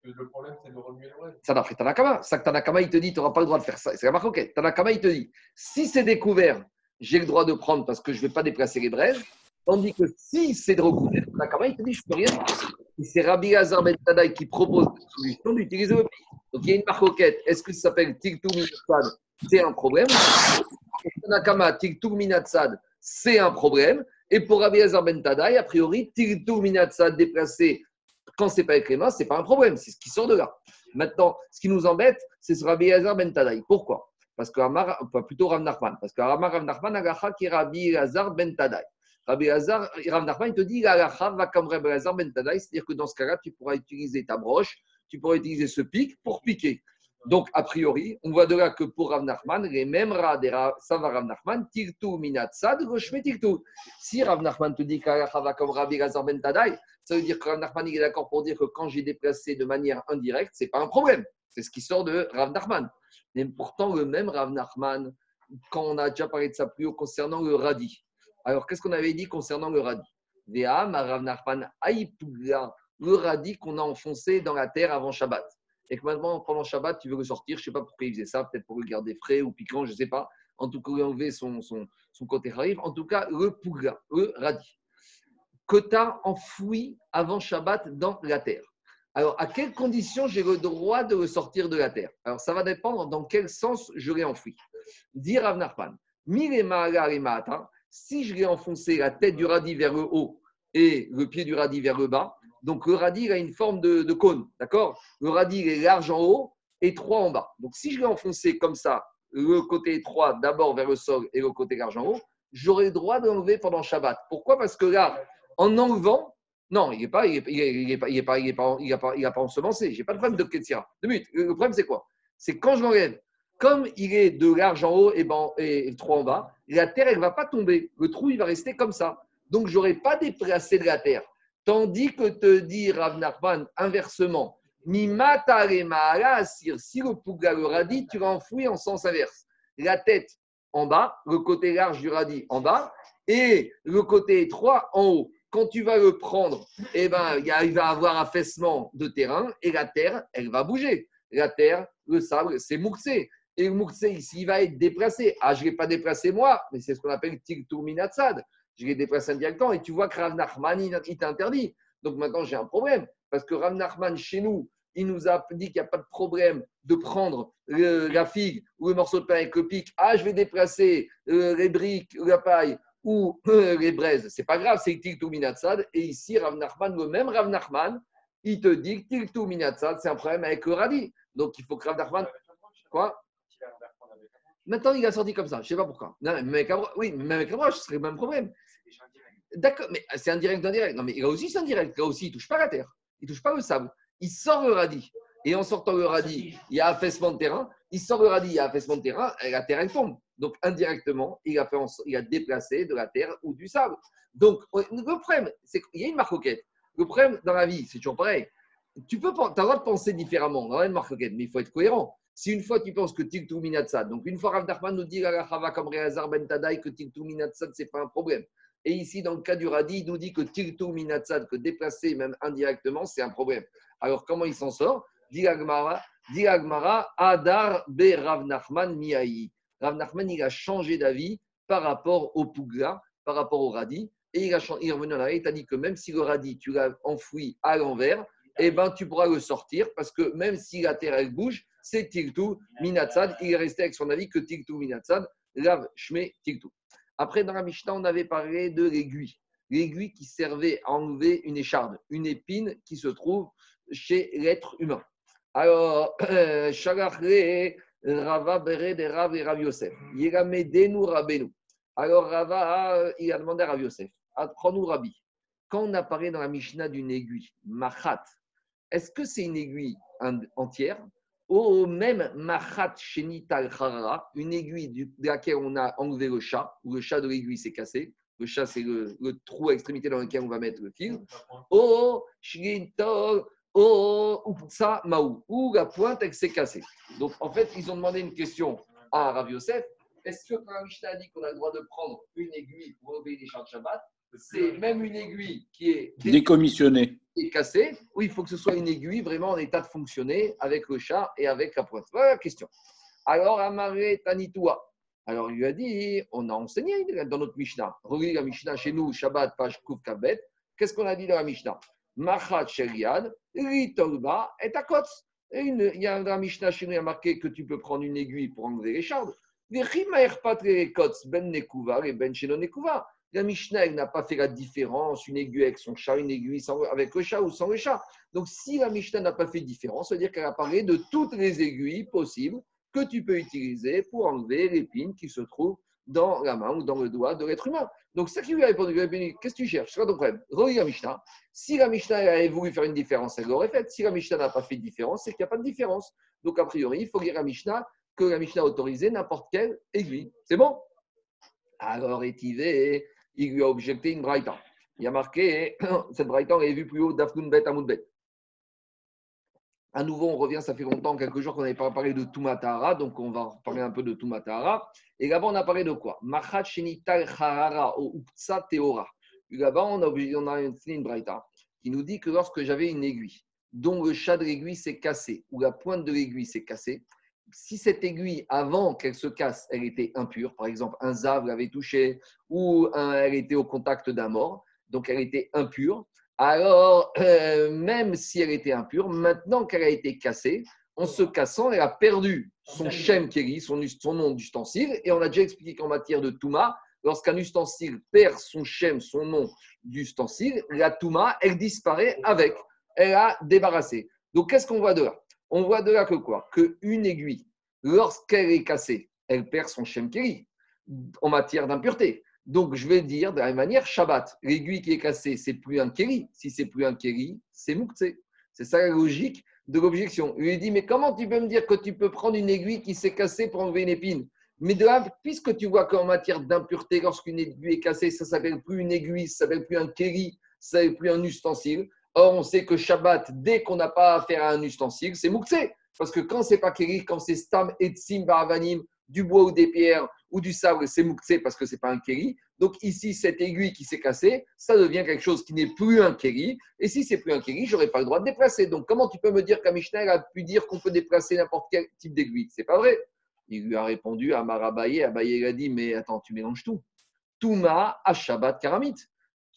Le problème, c'est de remuer le Ça n'a fait Tanakama. Ça que Tanakama, il te dit, tu n'auras pas le droit de faire ça. C'est la marque, ok. Tanakama, il te dit, si c'est découvert, j'ai le droit de prendre parce que je ne vais pas déplacer les braises. Tandis que si c'est de recouvert, Tanakama, il te dit, je ne peux rien Et c'est Rabbi Hazar Ben Tadaï qui propose la solution d'utiliser le pied. Donc il y a une marque Est-ce que ça s'appelle Tiktou C'est un problème. Tanakama, Tirtur Minatsad, c'est un problème. Et pour Rabbi Hazar Ben Tadaï, a priori, Tirtur Minatsad déplacé quand c'est pas avec les mains, c'est pas un problème, c'est ce qui sort de là. Maintenant, ce qui nous embête, c'est ce Rabbi Hazar Ben Tadaï. Pourquoi? Parce que Amar, plutôt Rav Nachman, parce que Amar Rav Nachman, Agacha qui Rabbi Hazar Ben Tadaï. Rabbi Hazar, Rav Nachman, il te dit, Agacha va comme Rabbi Hazar Ben Tadaï, c'est-à-dire que dans ce cas-là, tu pourras utiliser ta broche, tu pourras utiliser ce pic pour piquer. Donc, a priori, on voit de là que pour Rav Nachman, les mêmes ça va Rav Nachman, tirtu minatsad, goshme tirtu. Si Rav Nachman te dit va comme Rabbi Gazar ben Tadai, ça veut dire que Rav Nachman est d'accord pour dire que quand j'ai déplacé de manière indirecte, ce n'est pas un problème. C'est ce qui sort de Rav Nachman. Mais pourtant, le même Rav Nachman, quand on a déjà parlé de ça plus haut concernant le radis. Alors, qu'est-ce qu'on avait dit concernant le radis? Le radis qu'on a enfoncé dans la terre avant Shabbat et que maintenant, pendant Shabbat, tu veux le sortir. Je ne sais pas pourquoi il faisait ça, peut-être pour le garder frais ou piquant, je ne sais pas. En tout cas, il enlever son, son, son côté rarif. En tout cas, le le radis, as enfoui avant Shabbat dans la terre. Alors, à quelles conditions j'ai le droit de le sortir de la terre? Alors, ça va dépendre dans quel sens je l'ai enfoui. Dire Avnarpan, si je l'ai enfoncé la tête du radis vers le haut et le pied du radis vers le bas, donc le radis a une forme de, cône, d'accord? Le radis est large en haut, et étroit en bas. Donc si je l'ai enfoncé comme ça, le côté étroit d'abord vers le sol et le côté large en haut, j'aurai le droit d'enlever pendant Shabbat. Pourquoi? Parce que là, en enlevant, Non, il n'est pas, il est, pas, il est pas, il pas, il pas, pas ensemencé. J'ai pas de problème de Ketzira. De but. Le problème, c'est quoi? C'est quand je l'enlève, comme il est de large en haut et, ben, et en bas, la terre, elle ne va pas tomber. Le trou, il va rester comme ça. Donc, je n'aurai pas déplacé de la terre. Tandis que te dit Rav Nachman, inversement, si le Pouga le radis, tu vas enfouir en sens inverse. La tête en bas, le côté large du radis en bas, et le côté étroit en haut. Quand tu vas le prendre, eh ben, il va avoir affaissement de terrain et la terre, elle va bouger. La terre, le sable, c'est mouxé. Et le ici, il va être déplacé. Ah, je ne l'ai pas déplacé moi, mais c'est ce qu'on appelle Tiktur Minatsad. Je l'ai déplacé indirectement. Et tu vois que Rav il t'interdit. Donc maintenant, j'ai un problème. Parce que Rav Nachman, chez nous, il nous a dit qu'il n'y a pas de problème de prendre la figue ou le morceau de pain avec le pic. Ah, je vais déplacer euh, les briques, la paille ou euh, les braises. C'est pas grave, c'est Tiltou Minatsad. Et ici, Rav Nachman, le même Rav Nachman, il te dit que Tiltou Minatsad, c'est un problème avec le radis. Donc il faut que Rav Nachman. Quoi Maintenant, il a sorti comme ça. Je ne sais pas pourquoi. Non, mais oui, même avec la ce serait le même problème. D'accord, mais c'est indirect indirect. Non, mais il a aussi c'est indirect. Là aussi, il ne touche pas la terre. Il ne touche pas le sable. Il sort le radis. Et en sortant le radis, il y a affaissement de terrain. Il sort le radis, il y a affaissement de terrain. Et la terre, elle tombe. Donc, indirectement, il a, fait il a déplacé de la terre ou du sable. Donc, le problème, c'est qu'il y a une marcoquette. Le problème dans la vie, c'est toujours pareil. Tu peux, as le droit de penser différemment dans une marcoquette, mais il faut être cohérent. Si une fois tu penses que Tiltou Minatsad, donc une fois Rav Nachman nous dit comme Réazar Ben Tadaï que Tiltou Minatsad, ce n'est pas un problème. Et ici, dans le cas du radis, il nous dit que Tiltou Minatsad, que déplacer même indirectement, c'est un problème. Alors, comment il s'en sort? Dit Agmara, Adar Be Rav Nachman Miaï. Rav Nachman, il a changé d'avis par rapport au Pougla, par rapport au radis. Et il, a, est revenu en arrière, il t'a dit que même si le radis, tu l'as enfoui à l'envers, eh ben, tu pourras le sortir parce que même si la terre elle bouge, c'est Tiltou Minatsad. Il est resté avec son avis que Tiltou Minatsad, Lav Shme Tiltou. Après, dans la Mishnah, on avait parlé de l'aiguille. L'aiguille qui servait à enlever une écharde, une épine qui se trouve chez l'être humain. Alors, Rava Bere de Rav et Rav Yosef. Rabenu. Alors, Rava, il a demandé à Rav Yosef, apprends-nous Rabbi. Quand on a parlé dans la Mishnah d'une aiguille, Machat, est-ce que c'est une aiguille entière? Ou même Machat Shenital Harara, une aiguille de laquelle on a enlevé le chat, ou le chat de l'aiguille s'est cassé. Le chat, c'est le, trou à extrémité dans lequel on va mettre le fil. Oh, Shinitol, oh, ça, Maou, ou la pointe, elle s'est cassée. Donc, en fait, ils ont demandé une question à Rav Yosef. Est-ce que quand la Mishnah dit qu'on a le droit de prendre une aiguille pour enlever les chats de Shabbat, c'est même une aiguille qui est décommissionnée et cassée, ou il faut que ce soit une aiguille vraiment en état de fonctionner avec le chat et avec la pointe? Voilà la question. Alors, Amaré Tanitoua. Alors, il lui a dit, on a enseigné dans notre Mishnah. Relis la Mishnah chez nous, Shabbat, page Kouf Kabet. Qu'est-ce qu'on a dit dans la Mishnah? Machat Sheriad, Ritolba et Akotz. Il y a dans la Mishnah chez nous, il y a marqué que tu peux prendre une aiguille pour enlever les chardes. Ben Nekuva et Ben. La Mishnah, n'a pas fait la différence, une aiguille avec son chat, une aiguille avec le chat ou sans le chat. Donc, si la Mishnah n'a pas fait de différence, ça veut dire qu'elle a parlé de toutes les aiguilles possibles que tu peux utiliser pour enlever l'épine qui se trouve dans la main ou dans le doigt de l'être humain. Donc, ça qui lui a répondu, qu'est-ce que tu cherches? C'est ton problème Relis la Mishnah. Si la Mishnah avait voulu faire une différence, elle l'aurait faite. Si la Mishnah n'a pas fait de différence, c'est qu'il n'y a pas de différence. Donc, a priori, il faut lire la Mishnah que la Mishnah a autorisé n'importe quelle aiguille. C'est bon? Alors, étivé, il lui a objecté une braïta. Il a marqué, (coughs) cette braïta, on l'avait vu plus haut, Dafnun Bet Bet. À nouveau, on revient, ça fait longtemps, quelques jours qu'on n'avait pas parlé de Tumatara, donc on va parler un peu de Tumatara. Et là-bas, on a parlé de quoi? Harara ou Teora. Là-bas, on a, a une braïta qui nous dit que lorsque j'avais une aiguille, dont le chat de l'aiguille s'est cassé, ou la pointe de l'aiguille s'est cassée, si cette aiguille, avant qu'elle se casse, elle était impure, par exemple un zav l'avait touchée ou elle était au contact d'un mort, donc elle était impure, alors euh, même si elle était impure, maintenant qu'elle a été cassée, en se cassant, elle a perdu son shem keri, son, son nom d'ustensile, et on a déjà expliqué qu'en matière de touma, lorsqu'un ustensile perd son shem, son nom d'ustensile, la touma, elle disparaît avec, elle a débarrassé. Donc qu'est-ce qu'on voit de là? On voit de là que quoi? Qu'une aiguille, lorsqu'elle est cassée, elle perd son shemkeri en matière d'impureté. Donc, je vais dire de la même manière, Shabbat, l'aiguille qui est cassée, c'est plus un kéri. Si c'est plus un kéri, c'est moukse. C'est ça la logique de l'objection. Il lui dit, mais comment tu peux me dire que tu peux prendre une aiguille qui s'est cassée pour enlever une épine? Mais de là, puisque tu vois qu'en matière d'impureté, lorsqu'une aiguille est cassée, ça ne s'appelle plus une aiguille, ça ne s'appelle plus un kéri, ça ne plus un ustensile. Or, on sait que Shabbat, dès qu'on n'a pas affaire à un ustensile, c'est moukse. Parce que quand c'est pas kéri, quand c'est stam et tzim baravanim, du bois ou des pierres ou du sable, c'est mouktsé parce que c'est pas un kéri. Donc ici, cette aiguille qui s'est cassée, ça devient quelque chose qui n'est plus un kéri. Et si c'est plus un kéri, j'aurais pas le droit de déplacer. Donc comment tu peux me dire qu'Amishnah a pu dire qu'on peut déplacer n'importe quel type d'aiguille? C'est pas vrai. Il lui a répondu à Marabaye. Abaye a dit mais attends, tu mélanges tout. Touma à Shabbat Karamit.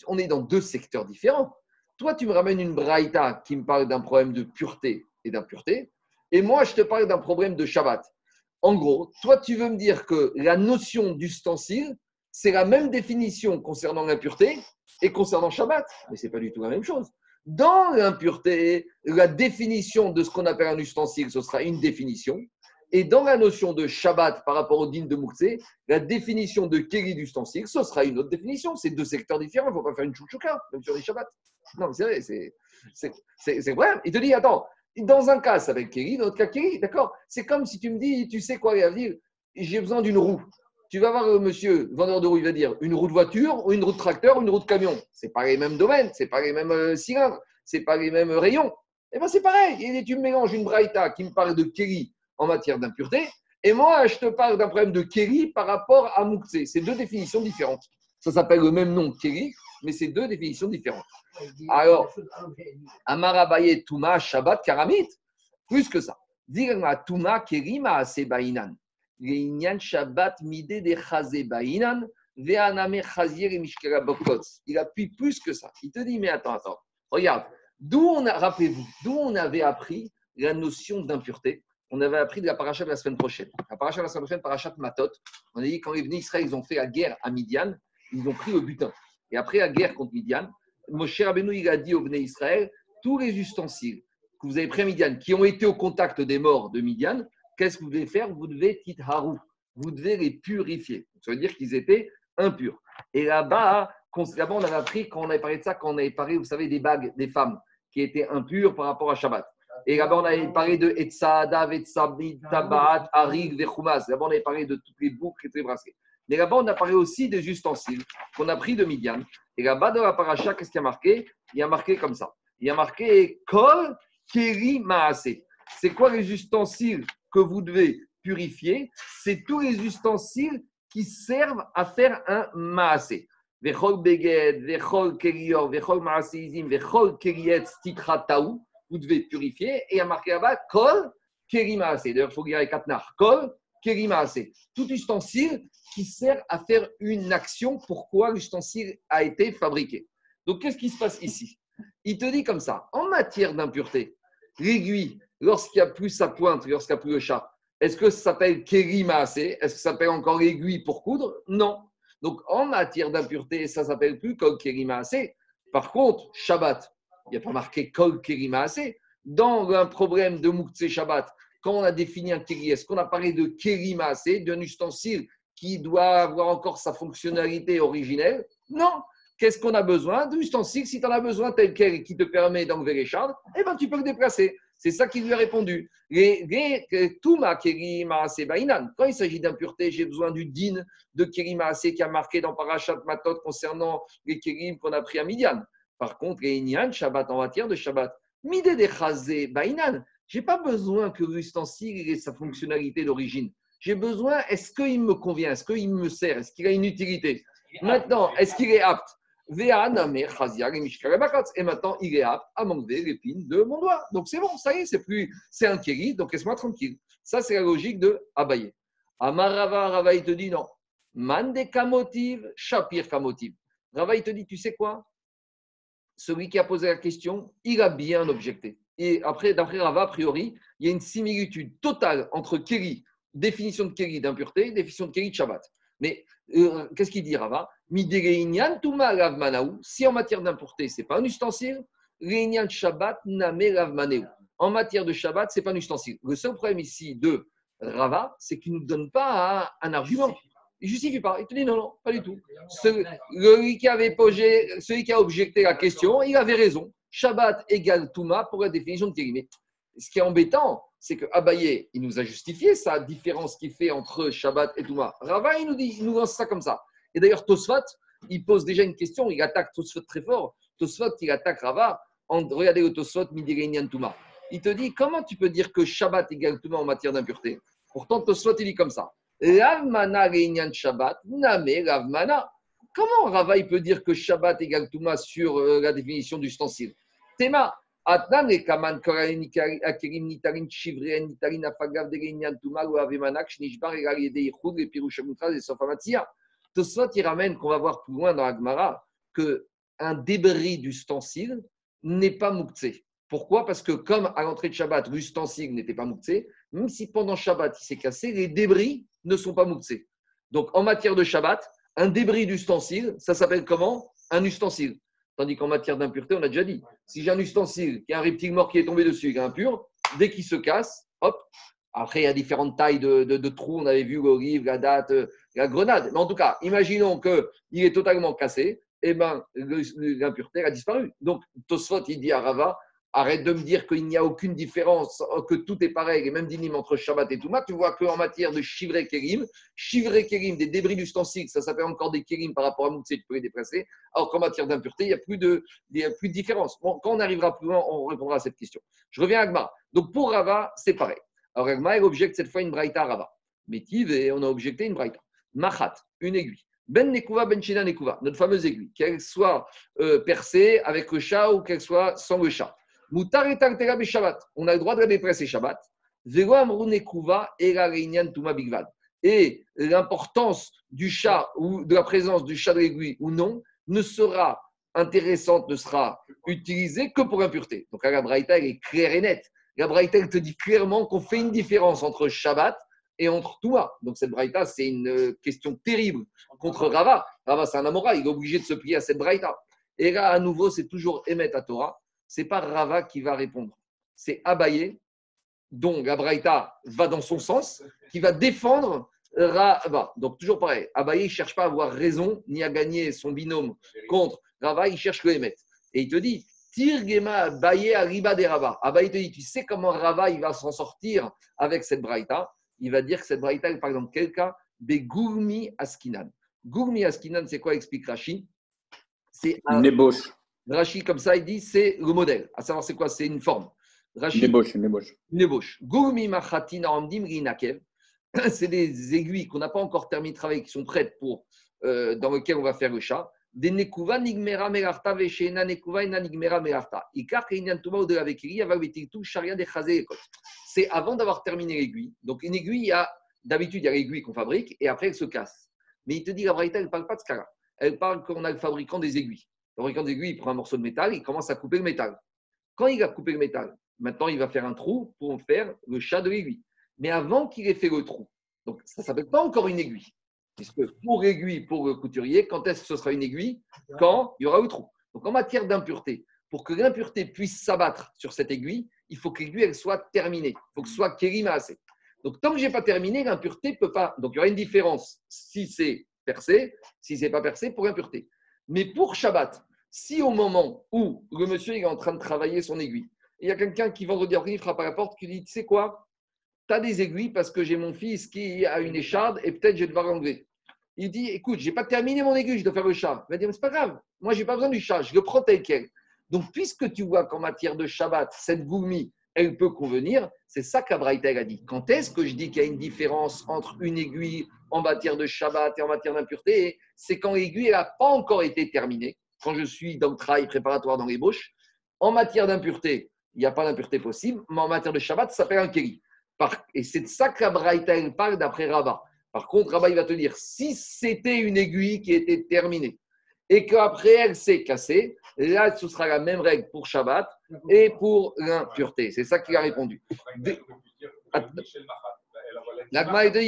On est dans deux secteurs différents. Toi, tu me ramènes une braïta qui me parle d'un problème de pureté et d'impureté. Et moi, je te parle d'un problème de Shabbat. En gros, toi, tu veux me dire que la notion d'ustensile, c'est la même définition concernant l'impureté et concernant Shabbat. Mais ce n'est pas du tout la même chose. Dans l'impureté, la définition de ce qu'on appelle un ustensile, ce sera une définition. Et dans la notion de Shabbat par rapport au din de Moukse, la définition de Kéli d'ustensile, ce sera une autre définition. C'est deux secteurs différents. Il ne faut pas faire une chouchouka, même sur les Shabbats. Non, c'est vrai, c'est vrai. Il te dit, attends, dans un cas, ça va être Kéri, dans l'autre cas, Kéri, d'accord? C'est comme si tu me dis, tu sais quoi, dire, j'ai besoin d'une roue. Tu vas voir monsieur, vendeur de roue, il va dire une roue de voiture, ou une roue de tracteur, une roue de camion. C'est pas les mêmes domaines, c'est pas les mêmes euh, cylindres, c'est pas les mêmes rayons. Et eh bien c'est pareil. Tu mélanges une braïta qui me parle de Kéri en matière d'impureté, et moi, je te parle d'un problème de Kéri par rapport à Moukse. C'est deux définitions différentes. Ça s'appelle le même nom, Kéri, mais c'est deux définitions différentes. Alors, Amarabaye Touma Shabbat Karamit, plus que ça. Dirma Touma Kerima Asebainan. Shabbat Mide de Chazebainan. Veaname Chazir et Il appuie plus que ça. Il te dit, mais attends, attends. Regarde, d'où on a, rappelez-vous, d'où on avait appris la notion d'impureté? On avait appris de la paracha de la semaine prochaine. La paracha de la semaine prochaine, paracha Matot. On a dit quand les venus Israël, ils ont fait la guerre à Midian, ils ont pris le butin. Et après la guerre contre Midian, Moshe Rabbeinu, il a dit au Bnei Israël, tous les ustensiles que vous avez pris à Midian, qui ont été au contact des morts de Midian, qu'est-ce que vous devez faire? Vous devez titharou, vous devez les purifier. Ça veut dire qu'ils étaient impurs. Et là-bas, là-bas, on avait appris, quand on avait parlé de ça, quand on avait parlé, vous savez, des bagues des femmes qui étaient impures par rapport à Shabbat. Et là-bas, on avait parlé de Etzada, Vetzabit, Tabat, Arig, Vechumaz. Là-bas, on avait parlé de toutes les boucles et tous les. Mais là-bas, on a parlé aussi des ustensiles qu'on a pris de Midian. Et là-bas, dans la paracha, qu'est-ce qu'il y a marqué? Il y a marqué comme ça. Il y a marqué Kol Keri Maase. C'est quoi les ustensiles que vous devez purifier? C'est tous les ustensiles qui servent à faire un Maase. Vechol Beged, Vechol Kerior, Vechol Maaseizim, Vechol Keriet Titrataou. Vous devez purifier. Et il y a marqué là-bas Kol Keri Maase. D'ailleurs, il faut lire les quatre Kol tout ustensile qui sert à faire une action, pourquoi l'ustensile a été fabriqué. Donc, qu'est-ce qui se passe ici? Il te dit comme ça, en matière d'impureté, l'aiguille, lorsqu'il n'y a plus sa pointe, lorsqu'il n'y a plus le chat, est-ce que ça s'appelle kerimaase? Est-ce que ça s'appelle encore l'aiguille pour coudre? Non. Donc, en matière d'impureté, ça s'appelle plus kol kerimaase. Par contre, Shabbat, il n'y a pas marqué kol kerimaase. Dans un problème de Mouktsé Shabbat, quand on a défini un keri, est-ce qu'on a parlé de keri maasé, d'un ustensile qui doit avoir encore sa fonctionnalité originelle? Non. Qu'est-ce qu'on a besoin D'un ustensile, si tu en as besoin tel quel qui te permet d'enlever les chardes, eh ben, tu peux le déplacer. C'est ça qu'il lui a répondu. Quand il s'agit d'impureté, j'ai besoin du din de keri maasé qui a marqué dans Parashat Matot concernant les kérim qu'on a pris à Midian. Par contre, les Inyan, Shabbat en matière de Shabbat, Midé de Bainan, je n'ai pas besoin que l'ustensile ait sa fonctionnalité d'origine. J'ai besoin, est-ce qu'il me convient? Est-ce qu'il me sert? Est-ce qu'il a une utilité? Maintenant, est-ce qu'il est apte? Et maintenant, il est apte à m'enlever l'épine de mon doigt. Donc c'est bon, ça y est, c'est plus, c'est un kéri, donc laisse-moi tranquille. Ça, c'est la logique de Abaye. Amarava, Rava, il te dit non. Mande kamotiv, shapir kamotiv. Rava, il te dit, tu sais quoi? Celui qui a posé la question, il a bien objecté. Et après, d'après Rava, a priori, il y a une similitude totale entre Keri, définition de Keri d'impureté, définition de Keri de Shabbat. Mais euh, qu'est-ce qu'il dit Rava? Si en matière d'impureté, ce n'est pas un ustensile, Shabbat En matière de Shabbat, ce n'est pas un ustensile. Le seul problème ici de Rava, c'est qu'il ne nous donne pas un argument. Il ne justifie pas. Il te dit non, non, pas du tout. Celui qui, avait posé, celui qui a objecté la question, il avait raison. Shabbat égale Touma pour la définition de Kérimé. Ce qui est embêtant, c'est que Abaye, il nous a justifié sa différence qu'il fait entre Shabbat et Touma. Rava, il nous dit, il nous lance ça comme ça. Et d'ailleurs, Tosfat, il pose déjà une question, il attaque Tosfat très fort. Tosfat, il attaque Rava. En, regardez le Tosfat, Midirenian Touma. Il te dit, comment tu peux dire que Shabbat égale Touma en matière d'impureté? Pourtant, Tosfat, il dit comme ça. Ravmana Shabbat, Name Ravmana. Comment Rava il peut dire que Shabbat égale Touma sur euh, la définition du stencil Tema, Atnan et Kaman Akerim Nitarin Shivren Nitarin Afagav de Touma ou Shnishbar et et et il ramène qu'on va voir plus loin dans Agmara que un débris d'ustensile n'est pas mouktsé. Pourquoi? Parce que comme à l'entrée de Shabbat, l'ustensile n'était pas mouktsé, même si pendant Shabbat il s'est cassé, les débris ne sont pas mouxés. Donc, en matière de Shabbat, un débris d'ustensile, ça s'appelle comment? Un ustensile. Tandis qu'en matière d'impureté, on a déjà dit, si j'ai un ustensile, qui a un reptile mort qui est tombé dessus, qui est impur, dès qu'il se casse, hop, après, il y a différentes tailles de, trous. On avait vu l'olive, la date, euh, la grenade. Mais en tout cas, imaginons qu'il est totalement cassé. Eh bien, l'impureté a disparu. Donc, Tosfot, il dit à Rava, Arrête de me dire qu'il n'y a aucune différence, que tout est pareil, et même d'inim entre Shabbat et Touma. Tu vois qu'en matière de Shivré Kérim, Shivré Kérim, des débris d'ustensiles, ça s'appelle encore des Kérim par rapport à Moutse, tu peux les déplacer. Alors qu'en matière d'impureté, il n'y a, plus de, plus de différence. Quand on arrivera plus loin, on répondra à cette question. Je reviens à Agma. Donc pour Rava, c'est pareil. Alors Agma, elle objecte cette fois une braïta à Rava. Métive, et on a objecté une braïta. Machat, une aiguille. Ben Nekuva, Ben Shina Nekuva, notre fameuse aiguille, qu'elle soit euh, percée avec le chat ou qu'elle soit sans le chat. On a le droit de la presser Shabbat. Et l'importance du chat ou de la présence du chat de l'aiguille ou non ne sera intéressante, ne sera utilisée que pour impureté. Donc la Braïta, elle est claire et nette. La elle te dit clairement qu'on fait une différence entre Shabbat et entre toi. Donc cette Braïta, c'est une question terrible contre Rava. Rava, c'est un Amora, il est obligé de se plier à cette Braïta. Et là, à nouveau, c'est toujours Emet à Torah c'est pas Rava qui va répondre. C'est Abaye, dont Gabraïta va dans son sens, qui va défendre Rava. Donc, toujours pareil, Abaye ne cherche pas à avoir raison ni à gagner son binôme contre Rava, il cherche le Emet. Et il te dit, Tirgema Abaye Riba de Rava. Abaye te dit, tu sais comment Rava il va s'en sortir avec cette Braïta? Il va dire que cette Braïta, par exemple, quelqu'un, des Gourmi Askinan. Gourmi Askinan, c'est quoi? Explique Rachid C'est un. ébauche. Rachid, comme ça, il dit c'est le modèle. À savoir, c'est quoi? C'est une forme. Une ébauche, une ébauche. Une ébauche. (clears throat) C'est des aiguilles qu'on n'a pas encore terminé de travailler, qui sont prêtes pour, euh, dans lesquelles on va faire le chat. Des nekuva nigmera veshena nekuva ina nigmera melarta. Ikar keinyan ou de la vekiri avavetitu sharia de C'est avant d'avoir terminé l'aiguille. Donc, une aiguille, d'habitude, il y a l'aiguille qu'on fabrique et après, elle se casse. Mais il te dit, la Braïta, elle ne parle pas de ce cas-là. Elle parle qu'on a le fabricant des aiguilles. Le fabricant d'aiguille, il prend un morceau de métal, il commence à couper le métal. Quand il a coupé le métal, maintenant il va faire un trou pour faire le chat de l'aiguille. Mais avant qu'il ait fait le trou, donc ça ne s'appelle pas encore une aiguille. Puisque pour aiguille, pour le couturier, quand est-ce que ce sera une aiguille? Quand il y aura le trou. Donc en matière d'impureté, pour que l'impureté puisse s'abattre sur cette aiguille, il faut que l'aiguille elle soit terminée. Il faut que ce soit assez. Donc tant que je n'ai pas terminé, l'impureté ne peut pas. Donc il y aura une différence si c'est percé, si ce n'est pas percé pour l'impureté. Mais pour Shabbat, si au moment où le monsieur est en train de travailler son aiguille, il y a quelqu'un qui vendredi après frappe à la porte qui dit Tu sais quoi? Tu as des aiguilles parce que j'ai mon fils qui a une écharde et peut-être je vais devoir l'enlever. Il dit Écoute, je n'ai pas terminé mon aiguille, je dois faire le chat. Il va dire Mais c'est pas grave, moi je n'ai pas besoin du chat, je le prends tel quel. Donc, puisque tu vois qu'en matière de Shabbat, cette goumi, elle peut convenir, c'est ça qu'Abraïta a dit. Quand est-ce que je dis qu'il y a une différence entre une aiguille en matière de Shabbat et en matière d'impureté C'est quand l'aiguille n'a pas encore été terminée, quand je suis dans le travail préparatoire dans l'ébauche. En matière d'impureté, il n'y a pas d'impureté possible, mais en matière de Shabbat, ça s'appelle un kéli. Et c'est de ça qu'Abraïta parle d'après Rabat. Par contre, Rabat, il va te dire, si c'était une aiguille qui était terminée et qu'après elle s'est cassée, là, ce sera la même règle pour Shabbat et pour l'impureté. C'est ça qu'il a répondu. La Braïta,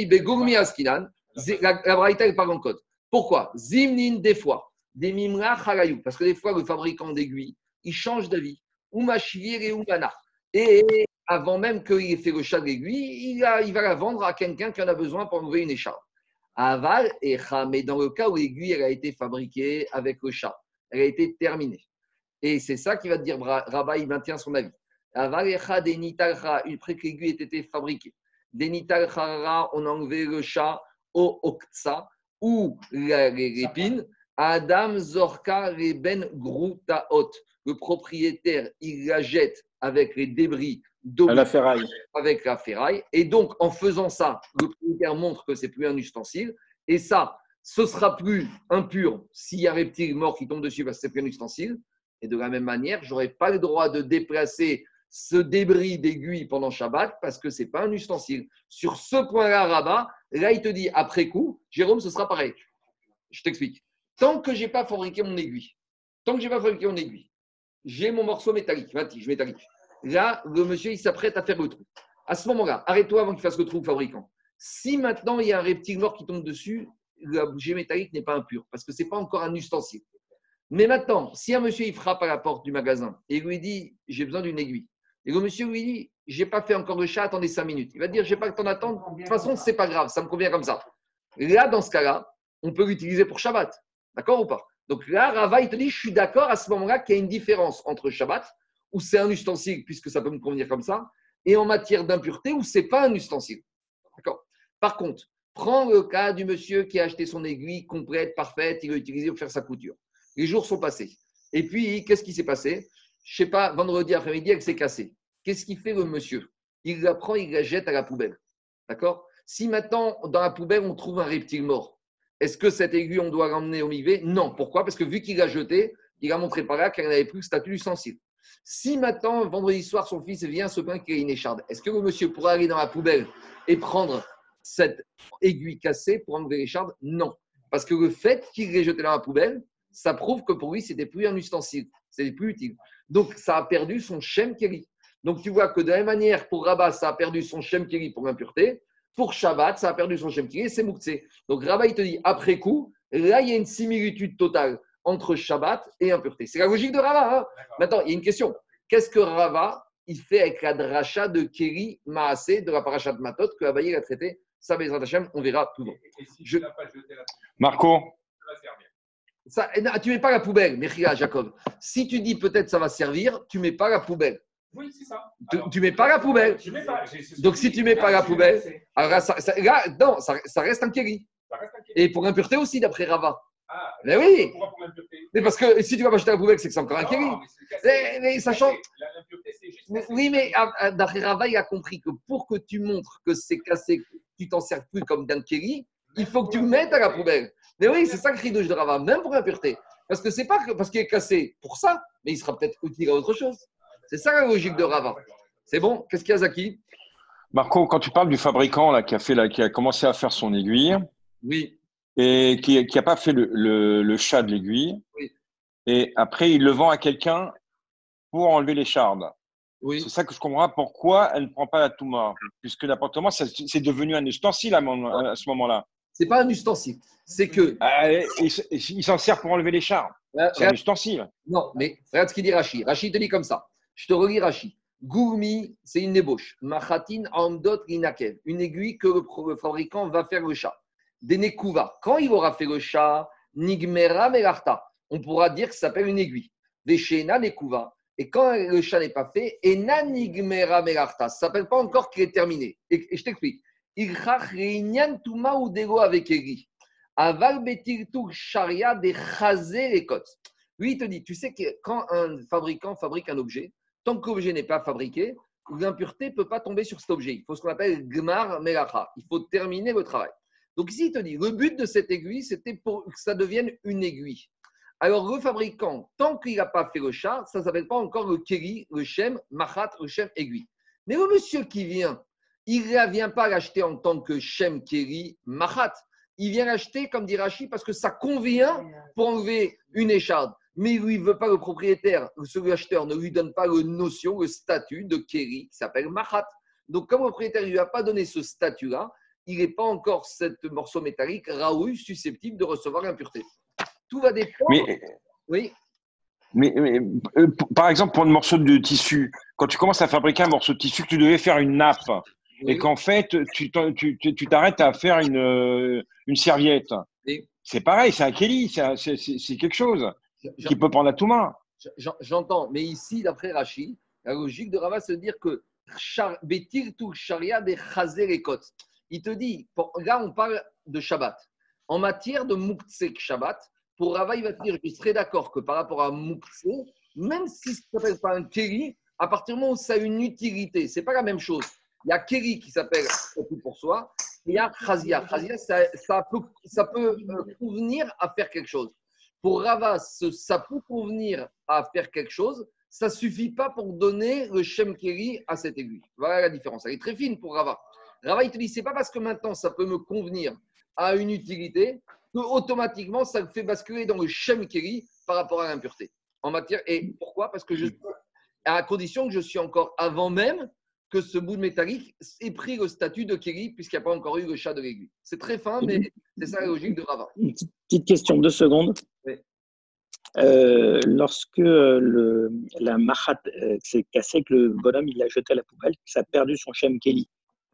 parle en code. Pourquoi? Zimnin, des fois, des mimra parce que des fois, le fabricant d'aiguilles, il change d'avis. Ou et Umana. Et avant même qu'il ait fait le chat d'aiguille, il, il va la vendre à quelqu'un qui en a besoin pour enlever une écharpe. Aval et Mais dans le cas où l'aiguille elle a été fabriquée avec le chat, elle a été terminée. Et c'est ça qui va te dire, Rabat, il maintient son avis. Aval et une après que l'aiguille ait été fabriquée. Denitalchara, on a enlevé le chat au Oktsa ou l'épine. Adam Zorka Reben Groutaot. Le propriétaire, il la jette avec les débris la ferraille. Avec la ferraille. Et donc, en faisant ça, le propriétaire montre que c'est plus un ustensile. Et ça, ce sera plus impur s'il y a un reptile mort qui tombe dessus parce que c'est plus un ustensile. Et de la même manière, je n'aurai pas le droit de déplacer ce débris d'aiguille pendant Shabbat parce que ce n'est pas un ustensile. Sur ce point-là, Rabat, là, il te dit après coup, Jérôme, ce sera pareil. Je t'explique. Tant que je n'ai pas fabriqué mon aiguille, tant que je n'ai pas fabriqué mon aiguille, j'ai mon morceau métallique, 20 métallique. Là, le monsieur, il s'apprête à faire le trou. À ce moment-là, arrête-toi avant qu'il fasse le trou fabricant. Si maintenant il y a un reptile mort qui tombe dessus, la bougie métallique n'est pas impure parce que ce n'est pas encore un ustensile. Mais maintenant, si un monsieur il frappe à la porte du magasin et lui dit j'ai besoin d'une aiguille, et le monsieur lui dit j'ai pas fait encore le chat, attendez cinq minutes, il va dire j'ai pas le temps d'attendre, de toute façon c'est pas grave, ça me convient comme ça. Là, dans ce cas-là, on peut l'utiliser pour Shabbat, d'accord ou pas? Donc là, Rava il te dit je suis d'accord à ce moment-là qu'il y a une différence entre Shabbat où c'est un ustensile, puisque ça peut me convenir comme ça, et en matière d'impureté, où c'est pas un ustensile. D'accord? Par contre, prends le cas du monsieur qui a acheté son aiguille complète, parfaite, il l'a utilisée pour faire sa couture. Les jours sont passés. Et puis, qu'est-ce qui s'est passé? Je sais pas, vendredi après-midi, elle s'est cassée. Qu'est-ce qu'il fait le monsieur? Il la prend, il la jette à la poubelle. D'accord? Si maintenant, dans la poubelle, on trouve un reptile mort, est-ce que cette aiguille, on doit l'emmener au mivé Non. Pourquoi? Parce que vu qu'il l'a jetée, il a montré par là qu'elle n'avait plus le statut d'ustensile. Si maintenant, vendredi soir, son fils vient se plaindre qu'il a une écharde, est-ce que le monsieur pourra aller dans la poubelle et prendre cette aiguille cassée pour enlever l'écharde Non. Parce que le fait qu'il l'ait jeté dans la poubelle, ça prouve que pour lui, c'était plus un ustensile, c'était plus utile. Donc, ça a perdu son Shem Keri. Donc, tu vois que de la même manière, pour Rabat, ça a perdu son Shem Keri pour l'impureté. Pour Shabbat, ça a perdu son Shem Keri, c'est Moukse. Donc, Rabat, il te dit, après coup, là, il y a une similitude totale entre Shabbat et impureté. C'est la logique de Rava. Hein. Maintenant, il y a une question. Qu'est-ce que Rava il fait avec la dracha de Keri Maasé de la parachat de Matot que Abaye a traité? Ça, on verra tout le monde. Je... Marco? Ça, tu mets pas la poubelle, Mechila, Jacob. Si tu dis peut-être ça va servir, tu mets pas la poubelle. Oui, c'est ça. tu, mets pas la poubelle. Je mets pas, Donc si tu mets pas la poubelle, alors ça, là, non, ça, reste un keri. Et pour impureté aussi, d'après Rava. Ah, mais oui. Mais parce que si tu vas pas jeter la poubelle, c'est que c'est encore un kéli. Mais, mais sachant. Oui, mais ah, ah, d'après Rava, il a compris que pour que tu montres que c'est cassé, tu t'en sers plus comme d'un kéli, il faut que tu le mettes à la poubelle. Mais oui, c'est ça le cri de Rava, même pour l'impureté. Parce que c'est pas parce qu'il est cassé pour ça, mais il sera peut-être utile à autre chose. C'est ça la logique de Rava. C'est bon? Qu'est-ce qu'il y a, Zaki? Marco, quand tu parles du fabricant là, qui, a fait, là, qui a commencé à faire son aiguille, oui et qui n'a pas fait le, le, chat de l'aiguille. Oui. Et après, il le vend à quelqu'un pour enlever les chardes. Oui. C'est ça que je comprends pourquoi elle ne prend pas la Touma. Puisque l'appartement, c'est devenu un ustensile à, ce moment-là. C'est pas un ustensile. C'est que. Ah, il, s'en sert pour enlever les chardes. C'est un ustensile. Non, mais regarde ce qu'il dit Rachid. Rachid te dit comme ça. Je te relis Rachid. Gourmi, c'est une ébauche. Machatin amdot linakev. Une aiguille que le fabricant va faire le chat des Quand il aura fait le chat, Nigmera Melarta, on pourra dire que ça s'appelle une aiguille. Veshena Nekuva. Et quand le chat n'est pas fait, Ena Nigmera Melarta, ça ne s'appelle pas encore qu'il est terminé. Et, je t'explique. Il Tuma Udego avec Eri. Aval Betirtu Sharia de Chazé les côtes. Lui, il te dit, tu sais que quand un fabricant fabrique un objet, tant que l'objet n'est pas fabriqué, l'impureté ne peut pas tomber sur cet objet. Il faut ce qu'on appelle Gmar Melacha. Il faut terminer le travail. Donc ici, il te dit, le but de cette aiguille, c'était pour que ça devienne une aiguille. Alors, le fabricant, tant qu'il n'a pas fait le chat, ça ne s'appelle pas encore le keri, le shem, machat, le shem aiguille. Mais le monsieur qui vient, il ne vient pas l'acheter en tant que shem, keri, machat. Il vient l'acheter, comme dit Rachid, parce que ça convient pour enlever une écharde. Mais lui, il ne veut pas le propriétaire, celui acheteur ne lui donne pas le notion, le statut de keri qui s'appelle machat. Donc, comme le propriétaire ne lui a pas donné ce statut-là, il n'est pas encore ce morceau métallique raoul susceptible de recevoir l'impureté. Tout va dépendre. Mais, oui. Mais, euh, par exemple, pour un morceau de tissu, quand tu commences à fabriquer un morceau de tissu, que tu devais faire une nappe, et qu'en fait, tu t'arrêtes à faire une, euh, une serviette. Oui. C'est pareil, c'est un Kelly, c'est quelque chose qui peut prendre à tout main. j'en- J'entends, mais ici, d'après Rachid, la logique de Rava, c'est de dire que Betir tout sharia des chazer et. Il te dit, là, on parle de Shabbat. En matière de Muktsek Shabbat, pour Rava, il va te dire, je serais d'accord que par rapport à Muktsek, même si ça ne s'appelle pas un Keri, à partir du moment où ça a une utilité, c'est pas la même chose. Il y a Keri qui s'appelle tout pour soi, et il y a Chazia. Chazia, ça, peut, ça peut euh, convenir à faire quelque chose. Pour Rava, ce- ça peut convenir à faire quelque chose, ça suffit pas pour donner le Shem Keri à cette aiguille. Voilà la différence. Elle est très fine pour Rava. Rava, il te dit, c'est pas parce que maintenant ça peut me convenir à une utilité que automatiquement ça me fait basculer dans le Shem Keri par rapport à l'impureté. En matière, et pourquoi? Parce que je à condition que je suis encore avant même que ce bout de métallique ait pris le statut de Keri, puisqu'il n'y a pas encore eu le chat de l'aiguille. C'est très fin, mais c'est ça la logique de Rava. Une petite, petite question, deux secondes. Oui. Euh, lorsque euh, le, la mahat euh, s'est cassée, que le bonhomme il l'a jeté à la poubelle, ça a perdu son Shem Kelly,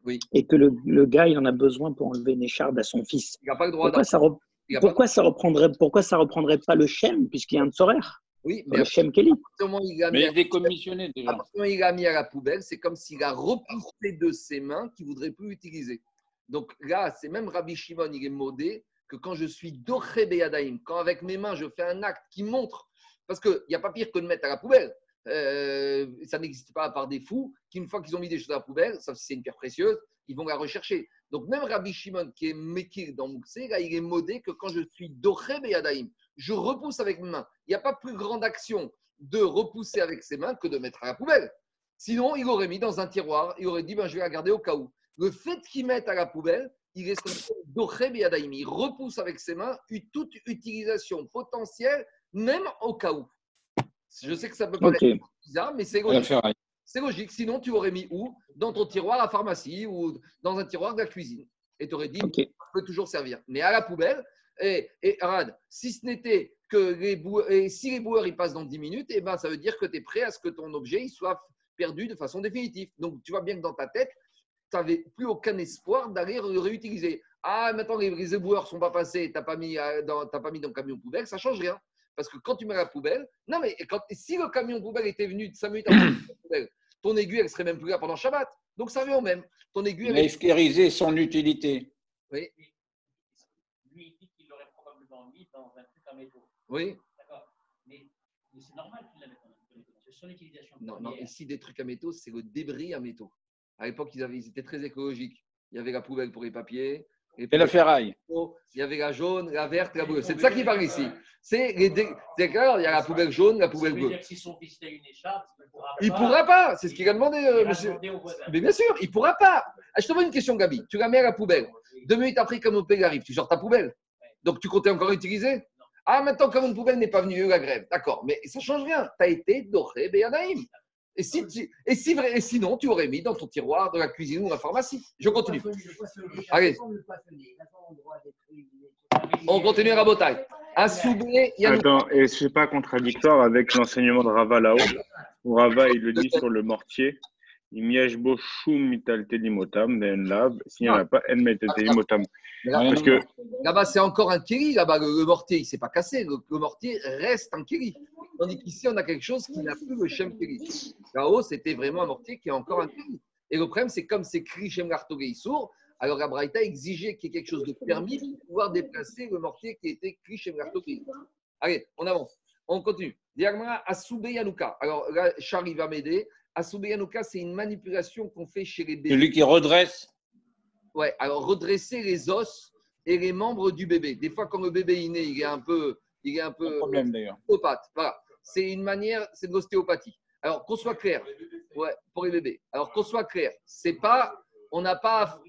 Oui. et que le, le gars il en a besoin pour enlever une écharde à son fils, Il n'a pas le droit pourquoi ça, re- il a pas- pourquoi ça reprendrait, pourquoi ça reprendrait pas le Shem, puisqu'il y a un Tzorer, Oui, mais le à Shem Kelly il a mis Mais il est décommissionné déjà. il a mis à la poubelle, c'est comme s'il a repoussé de ses mains qu'il ne voudrait plus utiliser. Donc là, c'est même Rabbi Shimon, il est modé que quand je suis doré Beyadaïm, quand avec mes mains je fais un acte qui montre, parce qu'il n'y a pas pire que de mettre à la poubelle. Euh, ça n'existe pas à part des fous qui, une fois qu'ils ont mis des choses à la poubelle, sauf si c'est une pierre précieuse, ils vont la rechercher. Donc même Rabbi Shimon, qui est Mekir dans Moussé, là, il est modé que quand je suis doré Beyadaïm, je repousse avec mes mains. Il n'y a pas plus grande action de repousser avec ses mains que de mettre à la poubelle. Sinon, il aurait mis dans un tiroir, il aurait dit ben, je vais la garder au cas où. Le fait qu'il mette à la poubelle, il est doré Beyadaïm. Il repousse avec ses mains toute utilisation potentielle, même au cas où. Je sais que ça peut paraître Ok. bizarre, mais c'est la logique. C'est logique. Sinon, tu aurais mis où? Dans ton tiroir à pharmacie ou dans un tiroir de la cuisine. Et tu aurais dit, Ok. ça peut toujours servir. Mais à la poubelle, et, et Arad, si ce n'était que les boueurs, et si les boueurs ils passent dans 10 minutes, et ben, ça veut dire que tu es prêt à ce que ton objet il soit perdu de façon définitive. Donc, tu vois bien que dans ta tête, tu n'avais plus aucun espoir d'aller le réutiliser. Ah, maintenant, les, les éboueurs ne sont pas passés, tu n'as pas, mis euh, dans- pas mis dans le camion poubelle, ça ne change rien. Parce que quand tu mets la poubelle, non, mais quand, si le camion poubelle était venu de 5 minutes avant la poubelle, ton aiguille, elle serait même plus là pendant Shabbat. Donc, ça revient au même. Ton aiguille, Il elle esclérisé son utilité. Oui, Lui, il dit qu'il l'aurait probablement mis dans un truc à métaux. oui. D'accord Mais, mais c'est normal qu'il la mette dans un truc à métaux. C'est son utilisation Non, non, première. ici, des trucs à métaux, c'est le débris à métaux. À l'époque, ils, avaient- ils étaient très écologiques. Il y avait la poubelle pour les papiers. Et la ferraille. Il y avait la jaune, la verte, la bleue. C'est de ça qu'il parle ici. C'est les dé- c'est clair, il y a la poubelle jaune, la poubelle bleue. dire que si son fils a une écharpe, il ne pourra pas. C'est ce qu'il a demandé, il euh, monsieur. Mais bien sûr, il pourra pas. Ah, je te pose une question, Gabi. Tu la mets à la poubelle. Deux minutes après, comme mon père arrive, tu sors ta poubelle. Donc, tu comptais encore utiliser Ah, maintenant, comme une poubelle n'est pas venue, la grève. D'accord, mais ça change rien. Tu as été doré, Beyanaïm. Et, si tu- et, si vrai- et sinon, tu aurais mis dans ton tiroir de la cuisine ou de la pharmacie. Je continue. Allez. On continue à Rabotaille. À Soubé, il y a Attends, et c'est pas contradictoire avec l'enseignement de Rava là-haut, où Rava il le dit sur le mortier, Imiyesh bo shum mital telimotam, ben lab, s'il n'y en a pas, en metal que Là-bas, c'est encore un kéri. Là-bas, le, le mortier, il ne s'est pas cassé. Le, le mortier reste un kéri. Tandis qu'ici, on a quelque chose qui n'a plus le shem kéri. Là-haut, c'était vraiment un mortier qui est encore un kéri. Et le problème, c'est comme c'est écrit shem sourd, alors la Braïta exigeait qu'il y ait quelque chose de permis pour pouvoir déplacer le mortier qui était écrit shem. Allez, on avance. On continue. Diagma Asube Yanouka. Alors là, Charlie va m'aider. Asube Yanouka, c'est une manipulation qu'on fait chez les bébés. Celui qui redresse. Ouais, alors redresser les os et les membres du bébé. Des fois, quand le bébé est né, il est un peu, il est un peu problème d'ailleurs. ostéopathe. Voilà, c'est une manière, c'est de l'ostéopathie. Alors qu'on soit clair, ouais, pour les bébés. Alors qu'on soit clair, c'est pas, on n'a pas,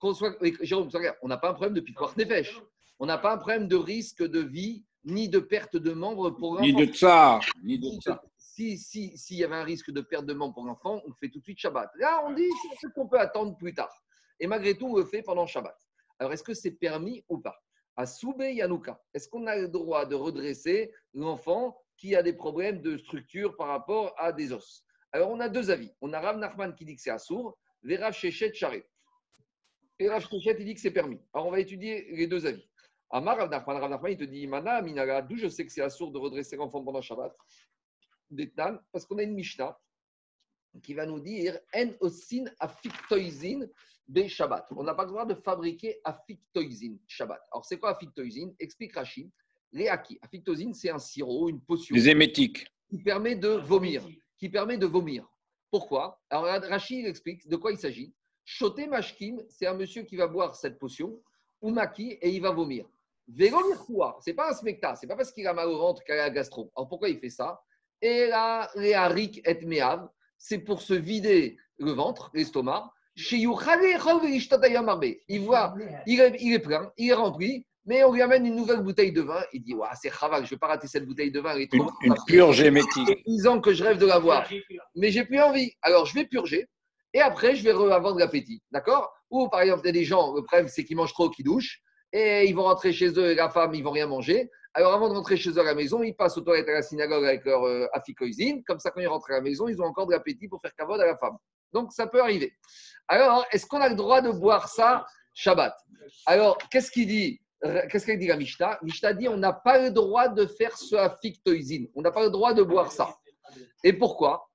qu'on soit, Jérôme, on n'a pas un problème de piquoire nefesh. On n'a pas un problème de risque de vie ni de perte de membres pour Ni l'enfant. de tsar. Ni de tsar. Si, si, s'il y avait un risque de perte de membres pour l'enfant, on le fait tout de suite Shabbat. Là, on dit c'est truc qu'on peut attendre plus tard. Et malgré tout, on le fait pendant Shabbat. Alors, est-ce que c'est permis ou pas? À Soubé Yanouka, est-ce qu'on a le droit de redresser l'enfant qui a des problèmes de structure par rapport à des os? Alors, on a deux avis. On a Rav Nachman qui dit que c'est assour. Verav Shechet Charé. Et Rav Shechet, il dit que c'est permis. Alors, on va étudier les deux avis. Amar Rav Nachman, Rav Nachman, il te dit Mana, d'où je sais que c'est assourd de redresser l'enfant pendant Shabbat parce qu'on a une Mishnah qui va nous dire En osin afiktoizin be Shabbat. On n'a pas le droit de fabriquer afiktoizin Shabbat. Alors, c'est quoi afiktoizin Explique Rachid. Réaki. Afiktoizin, c'est un sirop, une potion Les émétiques. qui permet de vomir. Qui permet de vomir. Pourquoi? Alors, Rachid explique de quoi il s'agit. Choté Mashkim, c'est un monsieur qui va boire cette potion, ou Maki, et il va vomir. Véromir quoi C'est pas un smecta, c'est pas parce qu'il a mal au ventre qu'il a la gastro. Alors pourquoi il fait ça? Et là, les harik et meav, c'est pour se vider le ventre, l'estomac. Il voit, il est, il est plein, il est rempli, mais on lui amène une nouvelle bouteille de vin. Il dit c'est chaval, je ne vais pas rater cette bouteille de vin. Elle est trop Une, une purge émétique. 10 ans que je rêve de la voir mais j'ai plus envie. Alors, je vais purger et après, je vais avoir de l'appétit. D'accord? Ou par exemple, il y a des gens, le problème, c'est qu'ils mangent trop, qu'ils douchent et ils vont rentrer chez eux et la femme, ils vont rien manger. Alors, avant de rentrer chez eux à la maison, ils passent aux toilettes à la synagogue avec leur euh. Comme ça, quand ils rentrent à la maison, ils ont encore de l'appétit pour faire cavode à la femme. Donc, ça peut arriver. Alors, est-ce qu'on a le droit de boire ça Shabbat Alors, qu'est-ce qu'il dit Qu'est-ce qu'elle dit la Mishnah? Mishnah dit on n'a pas le droit de faire ce afiktoïsine. On n'a pas le droit de boire ça. Et pourquoi?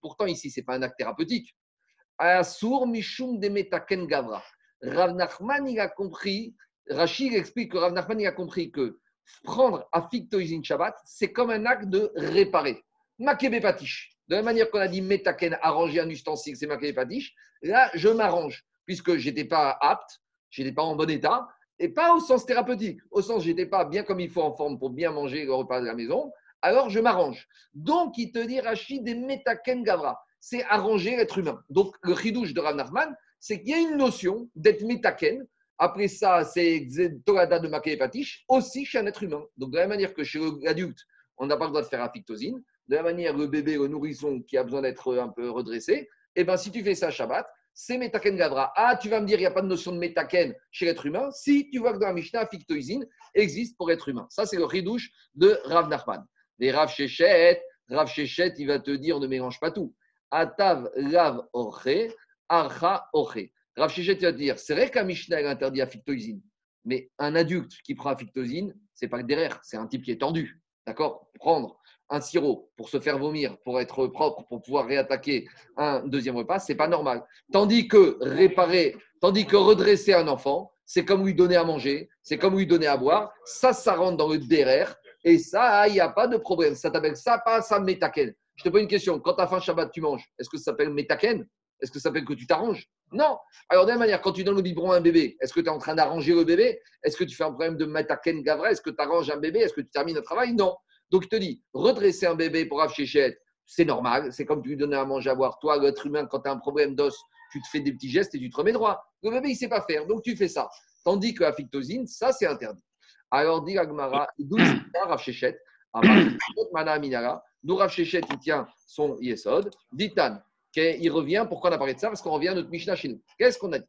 Pourtant, ici, ce n'est pas un acte thérapeutique. Asur mishum demetaken gavra. Rav Nachman, il a compris, Rashi il explique que Rav Nachman, il a compris que prendre afiktoïsine Shabbat, c'est comme un acte de réparer. Makebe patish. De la manière qu'on a dit metaken, arranger un ustensile, c'est makebe patish. Là, je m'arrange, puisque je n'étais pas apte, je n'étais pas en bon état, et pas au sens thérapeutique, au sens j'étais pas bien comme il faut en forme pour bien manger le repas de la maison, alors je m'arrange. Donc, il te dit Rachid des metaken gavra, c'est arranger l'être humain. Donc, le chidouche de Rav Nachman, c'est qu'il y a une notion d'être metaken. Après ça, c'est Torada de Maké aussi chez un être humain. Donc, de la même manière que chez l'adulte, on n'a pas le droit de faire afictosine, de la manière le bébé, le nourrisson qui a besoin d'être un peu redressé, et ben si tu fais ça Shabbat, c'est Metaken Gavra. Ah, tu vas me dire, il n'y a pas de notion de Metaken chez l'être humain. Si tu vois que dans la Mishnah, fictoïsine existe pour être humain. Ça, c'est le ridouche de Rav Nachman. Les Rav Shechet, Rav Shechet, il va te dire, ne mélange pas tout. Atav Lav Orche, Archa Orche. Rav dire, c'est vrai qu'un Mishnah, interdit la fictoïsine. Mais un adulte qui prend la fictoïsine, c'est pas derrière, c'est un type qui est tendu. D'accord? Prendre un sirop pour se faire vomir, pour être propre, pour pouvoir réattaquer un deuxième repas, c'est pas normal. Tandis que réparer, tandis que redresser un enfant, c'est comme lui donner à manger, c'est comme lui donner à boire. Ça, ça rentre dans le derrière. Et ça, il n'y a pas de problème. Ça t'appelle ça, pas ça, métaken. Je te pose une question. Quand tu as faim Shabbat, tu manges. Est-ce que ça s'appelle métaken Est-ce que ça s'appelle que tu t'arranges? Non. Alors, de la même manière, quand tu donnes le biberon à un bébé, est-ce que tu es en train d'arranger le bébé? Est-ce que tu fais un problème de métaken gavra? Est-ce que tu arranges un bébé? Est-ce que tu termines un travail? Non. Donc, je te dis, redresser un bébé pour Shechet, c'est normal. C'est comme tu lui donnais à manger à boire. Toi, l'être humain, quand tu as un problème d'os, tu te fais des petits gestes et tu te remets droit. Le bébé, il ne sait pas faire. Donc, tu fais ça. Tandis que la fictosine, ça, c'est interdit. Alors, dit Agmara, d'où il Rav Mana Minara. Nous, Rav il tient son Yesod. Ditan, il revient. Pourquoi on a parlé de ça? Parce qu'on revient à notre Mishnah chez. Qu'est-ce qu'on a dit?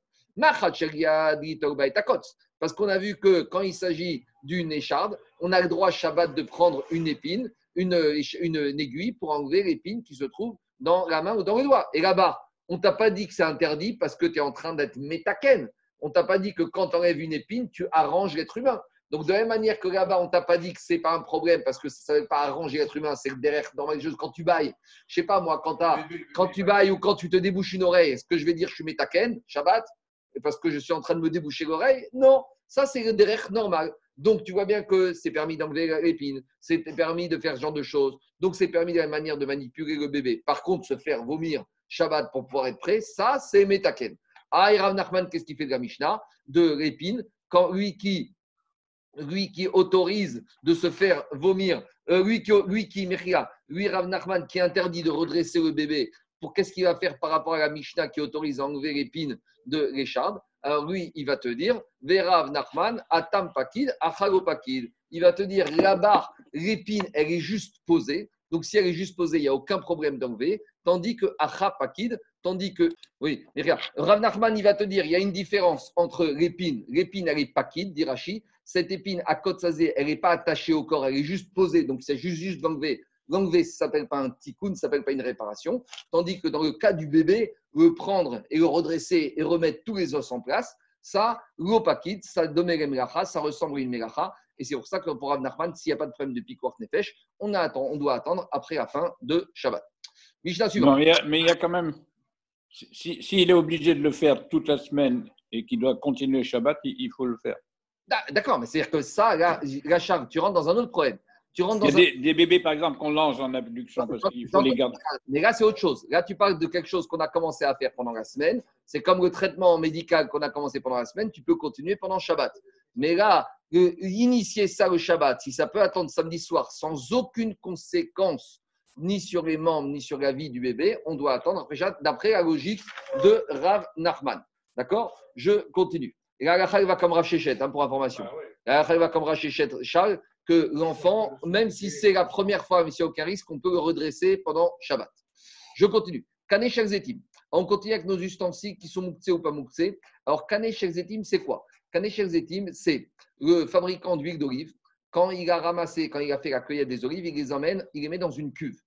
Parce qu'on a vu que quand il s'agit d'une écharde, on a le droit Shabbat de prendre une épine, une aiguille pour enlever l'épine qui se trouve dans la main ou dans le doigt. Et là-bas, on t'a pas dit que c'est interdit parce que tu es en train d'être métaken. On t'a pas dit que quand tu enlèves une épine, tu arranges l'être humain. Donc, de la même manière que là-bas, on t'a pas dit que c'est pas un problème parce que ça ne veut pas arranger l'être humain, c'est le derrière normal des choses. Quand tu bailles, je sais pas moi, quand, tu bailles ou quand tu te débouches une oreille, est-ce que je vais dire je suis métaken, Shabbat, parce que je suis en train de me déboucher l'oreille? Non, ça c'est le derrière normal. Donc, tu vois bien que c'est permis d'enlever l'épine, c'est permis de faire ce genre de choses. Donc, c'est permis de la manière de manipuler le bébé. Par contre, se faire vomir Shabbat pour pouvoir être prêt, ça, c'est métaken. Ah, et Rav Nachman, qu'est-ce qu'il fait de la Mishnah? De l'épine, quand lui qui, lui qui autorise de se faire vomir, euh, lui qui, lui qui, lui, Rav Nachman, qui interdit de redresser le bébé, pour qu'est-ce qu'il va faire par rapport à la Mishnah qui autorise à enlever l'épine de l'écharde? Alors lui, il va te dire, Verav Nachman, Atam Pakid, Pakid. Il va te dire, là-bas, l'épine, elle est juste posée. Donc si elle est juste posée, il n'y a aucun problème d'enlever. Tandis que Pakid, tandis que, oui, mais regarde, Rav Nachman, il va te dire, il y a une différence entre l'épine. L'épine, elle est Pakid, dit Rashi. Cette épine, à Kotzazé, elle n'est pas attachée au corps, elle est juste posée. Donc c'est juste, juste d'enlever L'enlever, ça ne s'appelle pas un tikkun, ça ne s'appelle pas une réparation. Tandis que dans le cas du bébé, le prendre et le redresser et remettre tous les os en place, ça, l'opakit, ça donne melacha, ça ressemble à une melacha. Et c'est pour ça que pour Rav Nachman, s'il n'y a pas de problème de piquoir nefesh, on, attend, on doit attendre après la fin de Shabbat. Mishnah suivant. mais il y a- il a quand même. S'il si, s'il est obligé de le faire toute la semaine et qu'il doit continuer Shabbat, il, il faut le faire. D'accord, mais c'est-à-dire que ça, là, là, Charles, tu rentres dans un autre problème. Tu rentres Il y a un... des, des bébés, par exemple, qu'on lance en abduction parce qu'il faut les garder. Mais là, c'est autre chose. Là, tu parles de quelque chose qu'on a commencé à faire pendant la semaine. C'est comme le traitement médical qu'on a commencé pendant la semaine. Tu peux continuer pendant Shabbat. Mais là, euh, initier ça le Shabbat, si ça peut attendre samedi soir sans aucune conséquence, ni sur les membres, ni sur la vie du bébé, on doit attendre d'après la logique de Rav Nachman. D'accord? Je continue. Et là, la halakha, elle va comme Rav hein, pour information. La halakha, elle va comme Rav Shechet, Charles, que l'enfant, même si c'est la première fois, mais s'il n'y a aucun risque, on peut le redresser pendant Shabbat. Je continue. Kané Zetim. On continue avec nos ustensiles qui sont mouxés ou pas mouxés. Alors, Kané Zetim, c'est quoi? Kané Zetim, c'est le fabricant d'huile d'olive. Quand il a ramassé, quand il a fait la cueillette des olives, il les emmène, il les met dans une cuve.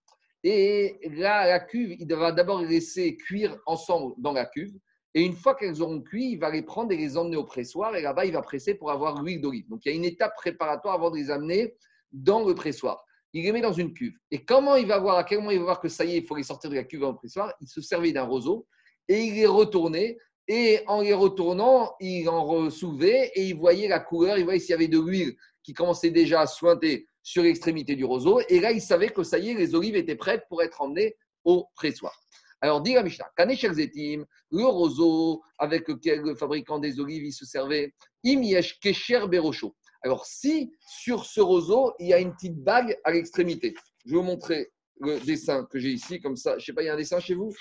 Et là, la cuve, il va d'abord les laisser cuire ensemble dans la cuve. Et une fois qu'elles auront cuit, il va les prendre et les emmener au pressoir. Et là-bas, il va presser pour avoir l'huile d'olive. Donc, il y a une étape préparatoire avant de les amener dans le pressoir. Il les met dans une cuve. Et comment il va voir, à quel moment il va voir que ça y est, il faut les sortir de la cuve dans le pressoir Il se servait d'un roseau et il les retournait. Et en les retournant, il en soulevait et il voyait la couleur, il voyait s'il y avait de l'huile qui commençait déjà à sointer sur l'extrémité du roseau. Et là, il savait que ça y est, les olives étaient prêtes pour être emmenées au pressoir. Alors, dit la Mishnah, Zetim, le roseau avec lequel le fabricant des olives il se servait, Imiesh Kesher Berocho. Alors, si sur ce roseau, il y a une petite bague à l'extrémité, je vais vous montrer le dessin que j'ai ici, comme ça. Je ne sais pas, il y a un dessin chez vous?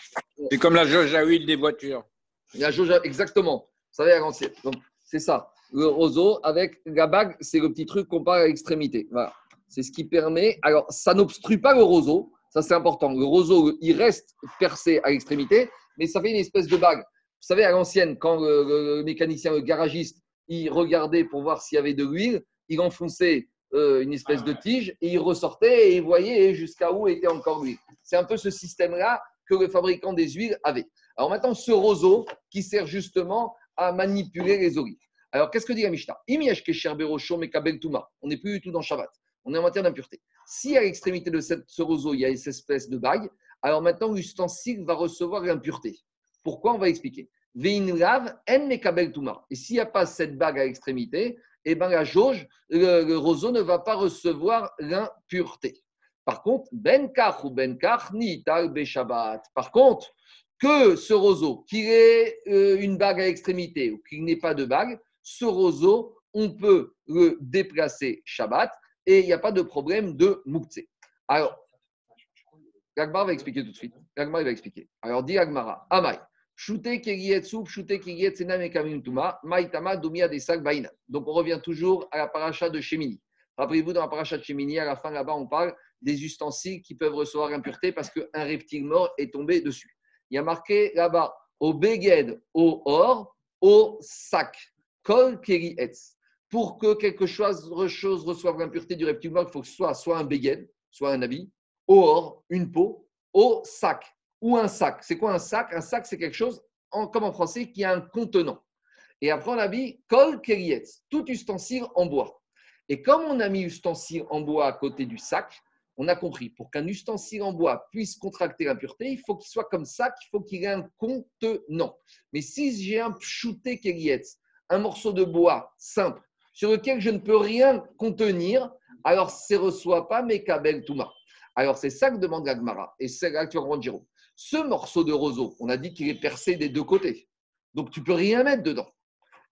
C'est comme la jauge à huile des voitures. Il y a jauge à- exactement. Vous savez, à l'ancienne. Donc, c'est ça. Le roseau avec la bague, c'est le petit truc qu'on parle à l'extrémité. Voilà. C'est ce qui permet. Alors, ça n'obstrue pas le roseau. Ça, c'est important. Le roseau, il reste percé à l'extrémité, mais ça fait une espèce de bague. Vous savez, à l'ancienne, quand le, mécanicien, le garagiste, il regardait pour voir s'il y avait de l'huile, il enfonçait euh, une espèce de tige et il ressortait et il voyait jusqu'à où était encore l'huile. C'est un peu ce système-là que le fabricant des huiles avait. Alors maintenant, ce roseau qui sert justement à manipuler les olives. Alors, qu'est-ce que dit la Mishnah? On n'est plus du tout dans Shabbat. On est en matière d'impureté. Si à l'extrémité de cette- ce roseau, il y a cette espèce de bague, alors maintenant, l'ustensile va recevoir l'impureté. Pourquoi? On va expliquer. Vein lav en mekabel. Et s'il n'y a pas cette bague à l'extrémité, eh ben la jauge, le, le roseau ne va pas recevoir l'impureté. Par contre, ben ou ben ni tal beshabbat. Par contre, que ce roseau, qu'il ait euh, une bague à l'extrémité ou qu'il n'ait pas de bague, ce roseau, on peut le déplacer Shabbat et il n'y a pas de problème de mouktsé. Alors, Gagmar va expliquer tout de suite. Gagmar il va expliquer. Alors, dit Gagmara, Amai, Shute Kerietsu, Shute Kerietsena Mekamim Tuma, Maitama Dumia Desak Baina. Donc, on revient toujours à la paracha de Shemini. Rappelez-vous, dans la paracha de Shemini, à la fin là-bas, on parle des ustensiles qui peuvent recevoir l'impureté parce qu'un reptile mort est tombé dessus. Il y a marqué là-bas, au Beged, au or, au sac, Kol Keri Etz. Pour que quelque chose, chose reçoive l'impureté du reptile il faut que ce soit soit un Beged, soit un habit, au or, une peau, au sac ou un sac. C'est quoi un sac? Un sac, c'est quelque chose, comme en français, qui a un contenant. Et après, on a mis Kol Keri Etz, tout ustensile en bois. Et comme on a mis ustensile en bois à côté du sac, on a compris, pour qu'un ustensile en bois puisse contracter l'impureté, il faut qu'il soit comme ça, qu'il faut qu'il ait un contenant. Mais si j'ai un pshouté kerietz, un morceau de bois simple, sur lequel je ne peux rien contenir, alors ne reçoit pas mes kabel touma. Alors c'est ça que demande l'Agmara, et c'est là que. Ce morceau de roseau, on a dit qu'il est percé des deux côtés. Donc tu peux rien mettre dedans.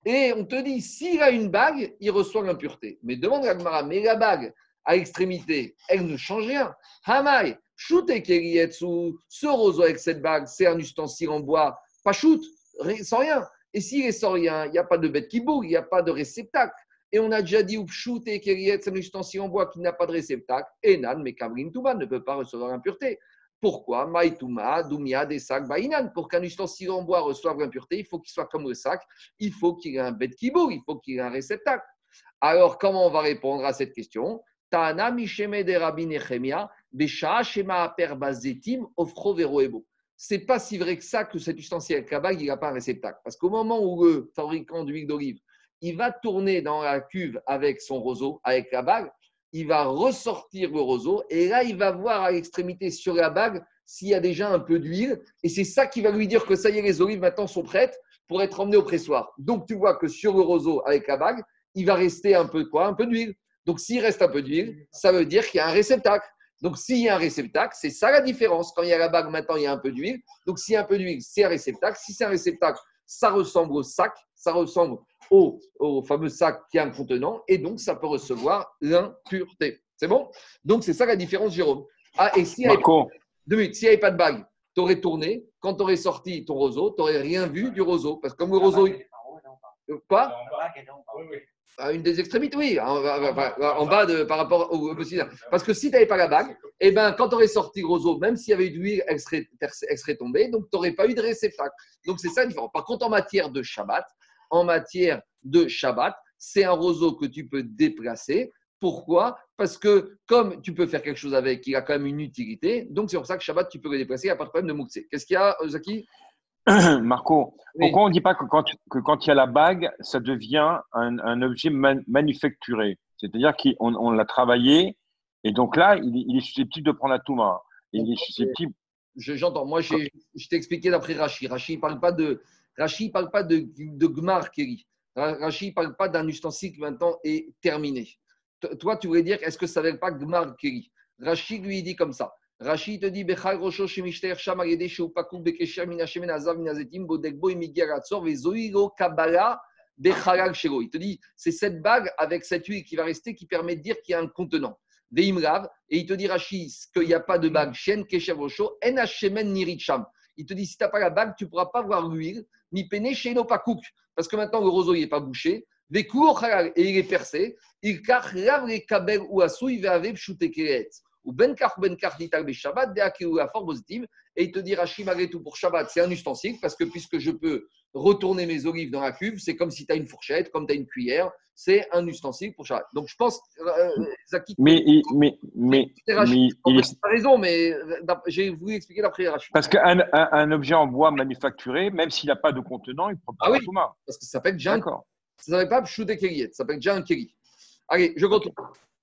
Et on te dit, s'il a une bague, il reçoit l'impureté. Mais demande l'Agmara, mais la bague, à l'extrémité, elle ne change rien. Hamai, shute kerietsu, ce roseau avec cette bague, c'est un ustensile en bois, pas shoot, sans rien. Et s'il est sans rien, il n'y a pas de bête qui bouge, il n'y a pas de réceptacle. Et on a déjà dit, shute keriet, c'est un ustensile en bois qui n'a pas de réceptacle. Et nan, mais kabrin tuba ne peut pas recevoir l'impureté. Pourquoi? Maïtouma, Dumia, des sacs, Baïnan. Pour qu'un ustensile en bois reçoive l'impureté, il faut qu'il soit comme le sac, il faut qu'il ait un bête qui bouge, il faut qu'il ait un réceptacle. Alors, comment on va répondre à cette question? Tana Misheme de Rabbi Shema, Per, Bazetim, Ofro, Veroebo. C'est pas si vrai que ça que cet ustensile bague, il n'a pas un réceptacle. Parce qu'au moment où le fabricant d'huile d'olive, il va tourner dans la cuve avec son roseau, avec la bague, il va ressortir le roseau et là, il va voir à l'extrémité sur la bague s'il y a déjà un peu d'huile. Et c'est ça qui va lui dire que ça y est, les olives maintenant sont prêtes pour être emmenées au pressoir. Donc, tu vois que sur le roseau avec la bague, il va rester un peu quoi? Un peu d'huile. Donc, s'il reste un peu d'huile, ça veut dire qu'il y a un réceptacle. Donc, s'il y a un réceptacle, c'est ça la différence. Quand il y a la bague, maintenant, il y a un peu d'huile. Donc, s'il y a un peu d'huile, c'est un réceptacle. Si c'est un réceptacle, ça ressemble au sac, ça ressemble au, au fameux sac qui a un contenant, et donc ça peut recevoir l'impureté. C'est bon? Donc, c'est ça la différence, Jérôme. Ah, et s'il n'y avait, Marco, deux minutes, s'il y avait pas de bague, tu aurais tourné. Quand tu aurais sorti ton roseau, tu n'aurais rien vu du roseau. Parce que comme le roseau. Quoi? À une des extrémités, oui, en, en- en bas de, par rapport au sida. Parce que si tu n'avais pas la bague, eh ben, quand tu aurais sorti le roseau, même s'il y avait eu de l'huile, elle serait, elle serait tombée, donc tu n'aurais pas eu de réceptacle. Donc c'est ça la différence. Par contre, en matière de Shabbat, en matière de Shabbat, c'est un roseau que tu peux déplacer. Pourquoi? Parce que comme tu peux faire quelque chose avec, il a quand même une utilité. Donc c'est pour ça que Shabbat, tu peux le déplacer, il n'y a pas de problème de mouktsé. Qu'est-ce qu'il y a, euh, Zaki? (coughs) Marco, Oui. pourquoi on ne dit pas que quand, que quand il y a la bague, ça devient un, un objet man- manufacturé C'est-à-dire qu'on on l'a travaillé et donc là, il, est- il est susceptible de prendre la Touma. Il est susceptible. Je- J'entends. Moi, j'ai- je t'ai expliqué d'après Rachi. Rachi ne parle pas de, Rachi parle pas de, de Gmar Keri. Ra- Rachi ne parle pas d'un ustensile qui maintenant est terminé. Toi, tu voulais dire, est-ce que ça ne pas Gmar Keri Rachi lui dit comme ça. Rachi te dit, Bechal Rosho Shemishter Sham Agede Sheupaku Bekesher Minashem Azav Minazetim Bodekbo Imigiratzor Vezoiro Kabbalah Bechalal Shelo. Il te dit, c'est cette bague avec cette huile qui va rester qui permet de dire qu'il y a un contenant. Veimrav, et il te dit, Rachi, qu'il n'y a pas de bague, Shen, Kesher Rosho, En Hashemen Niricham. Il te dit, si tu n'as pas la bague, tu ne pourras pas voir l'huile, peiner chez Pakouk. Parce que maintenant, le roseau, il n'est pas bouché. Chalal, et il est percé. Il kach lav le kabel ou asouy ve'avev shoutekeret. Ou ben kach ben kach lital be Shabbat, deaki ou la forme positive. Et il te dit, Rachi, malgré tout, pour Shabbat, c'est un ustensile, parce que puisque je peux retourner mes olives dans la cuve, c'est comme si tu as une fourchette, comme tu as une cuillère, c'est un ustensile pour Shabbat. Donc je pense, euh, Zaki, Mais, mais, mais, mais En il fait, as raison, mais euh, j'ai voulu expliquer d'après Rachi. parce qu'un un, un objet en bois manufacturé, même s'il n'a pas de contenant, il ne prend pas Ah oui. Touma. Parce que ça s'appelle déjà un D'accord. Ça s'appelle pas Pshute Keriet, ça s'appelle déjà un Keri. Allez, je retourne.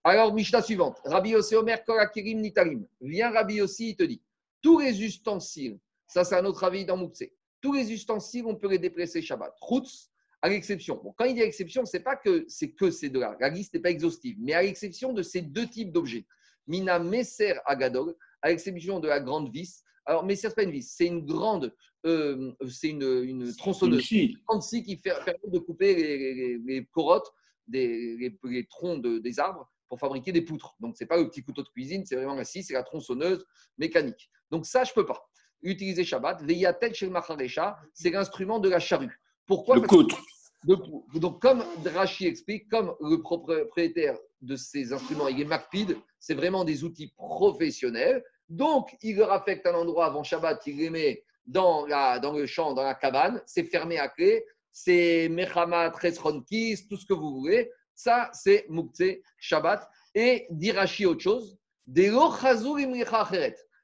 Alors, Mishnah suivante. Rabbi Yossi Omer Kol Kerim Nitarim. Viens Rabbi Yossi, il te dit tous les ustensiles, ça c'est un autre avis dans Moukse, tous les ustensiles, on peut les déplacer Shabbat. Routz, à l'exception. Bon, quand il dit à l'exception, c'est pas que c'est que ces deux-là. La liste n'est pas exhaustive, mais à l'exception de ces deux types d'objets. Mina Messer Agadol, à l'exception de la grande vis. Alors, Messer, ce pas une vis, c'est une grande, euh, c'est une, une tronçonneuse. 36 qui fait- permet de couper les, les- les corottes, des, les, les troncs de- des arbres pour fabriquer des poutres. Donc, ce n'est pas le petit couteau de cuisine, c'est vraiment la scie, c'est la tronçonneuse mécanique. Donc, ça, je ne peux pas. Utiliser Shabbat, Veyatel chez le Macharesha, c'est l'instrument de la charrue. Pourquoi? Le que- coutre. de- donc, comme Drachi explique, comme le propriétaire de ces instruments, il est MacPid, c'est vraiment des outils professionnels. Donc, il leur affecte un endroit avant Shabbat, il les met dans, la, dans le champ, dans la cabane, c'est fermé à clé, c'est Mechamat, Resronkis, tout ce que vous voulez. Ça, c'est Mouktsé, Shabbat. Et d'Irachi, autre chose, des.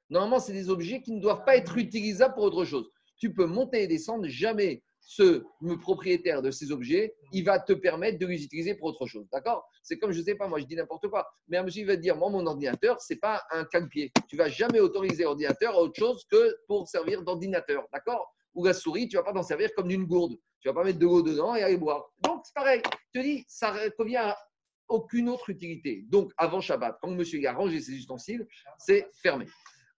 Normalement, c'est des objets qui ne doivent pas être utilisables pour autre chose. Tu peux monter et descendre, jamais ce propriétaire de ces objets, il va te permettre de les utiliser pour autre chose. D'accord? C'est comme, je ne sais pas, moi je dis n'importe quoi, mais un monsieur va te dire, moi mon ordinateur, ce n'est pas un calme-pied. Tu vas jamais autoriser l'ordinateur à autre chose que pour servir d'ordinateur. D'accord? Ou la souris, tu vas pas t'en servir comme d'une gourde. Tu vas pas mettre de l'eau dedans et aller boire. Donc c'est pareil. Je te dis, ça ne convient à aucune autre utilité. Donc avant Shabbat, quand le monsieur il a rangé ses ustensiles, c'est fermé.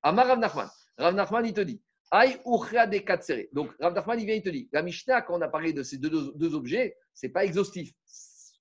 Amar Rav Nachman. Rav Nachman, il te dit, Aïe de katsere. Donc, Rav Nachman, il vient, il te dit, la Mishnah, quand on a parlé de ces deux, deux- objets, ce n'est pas exhaustif.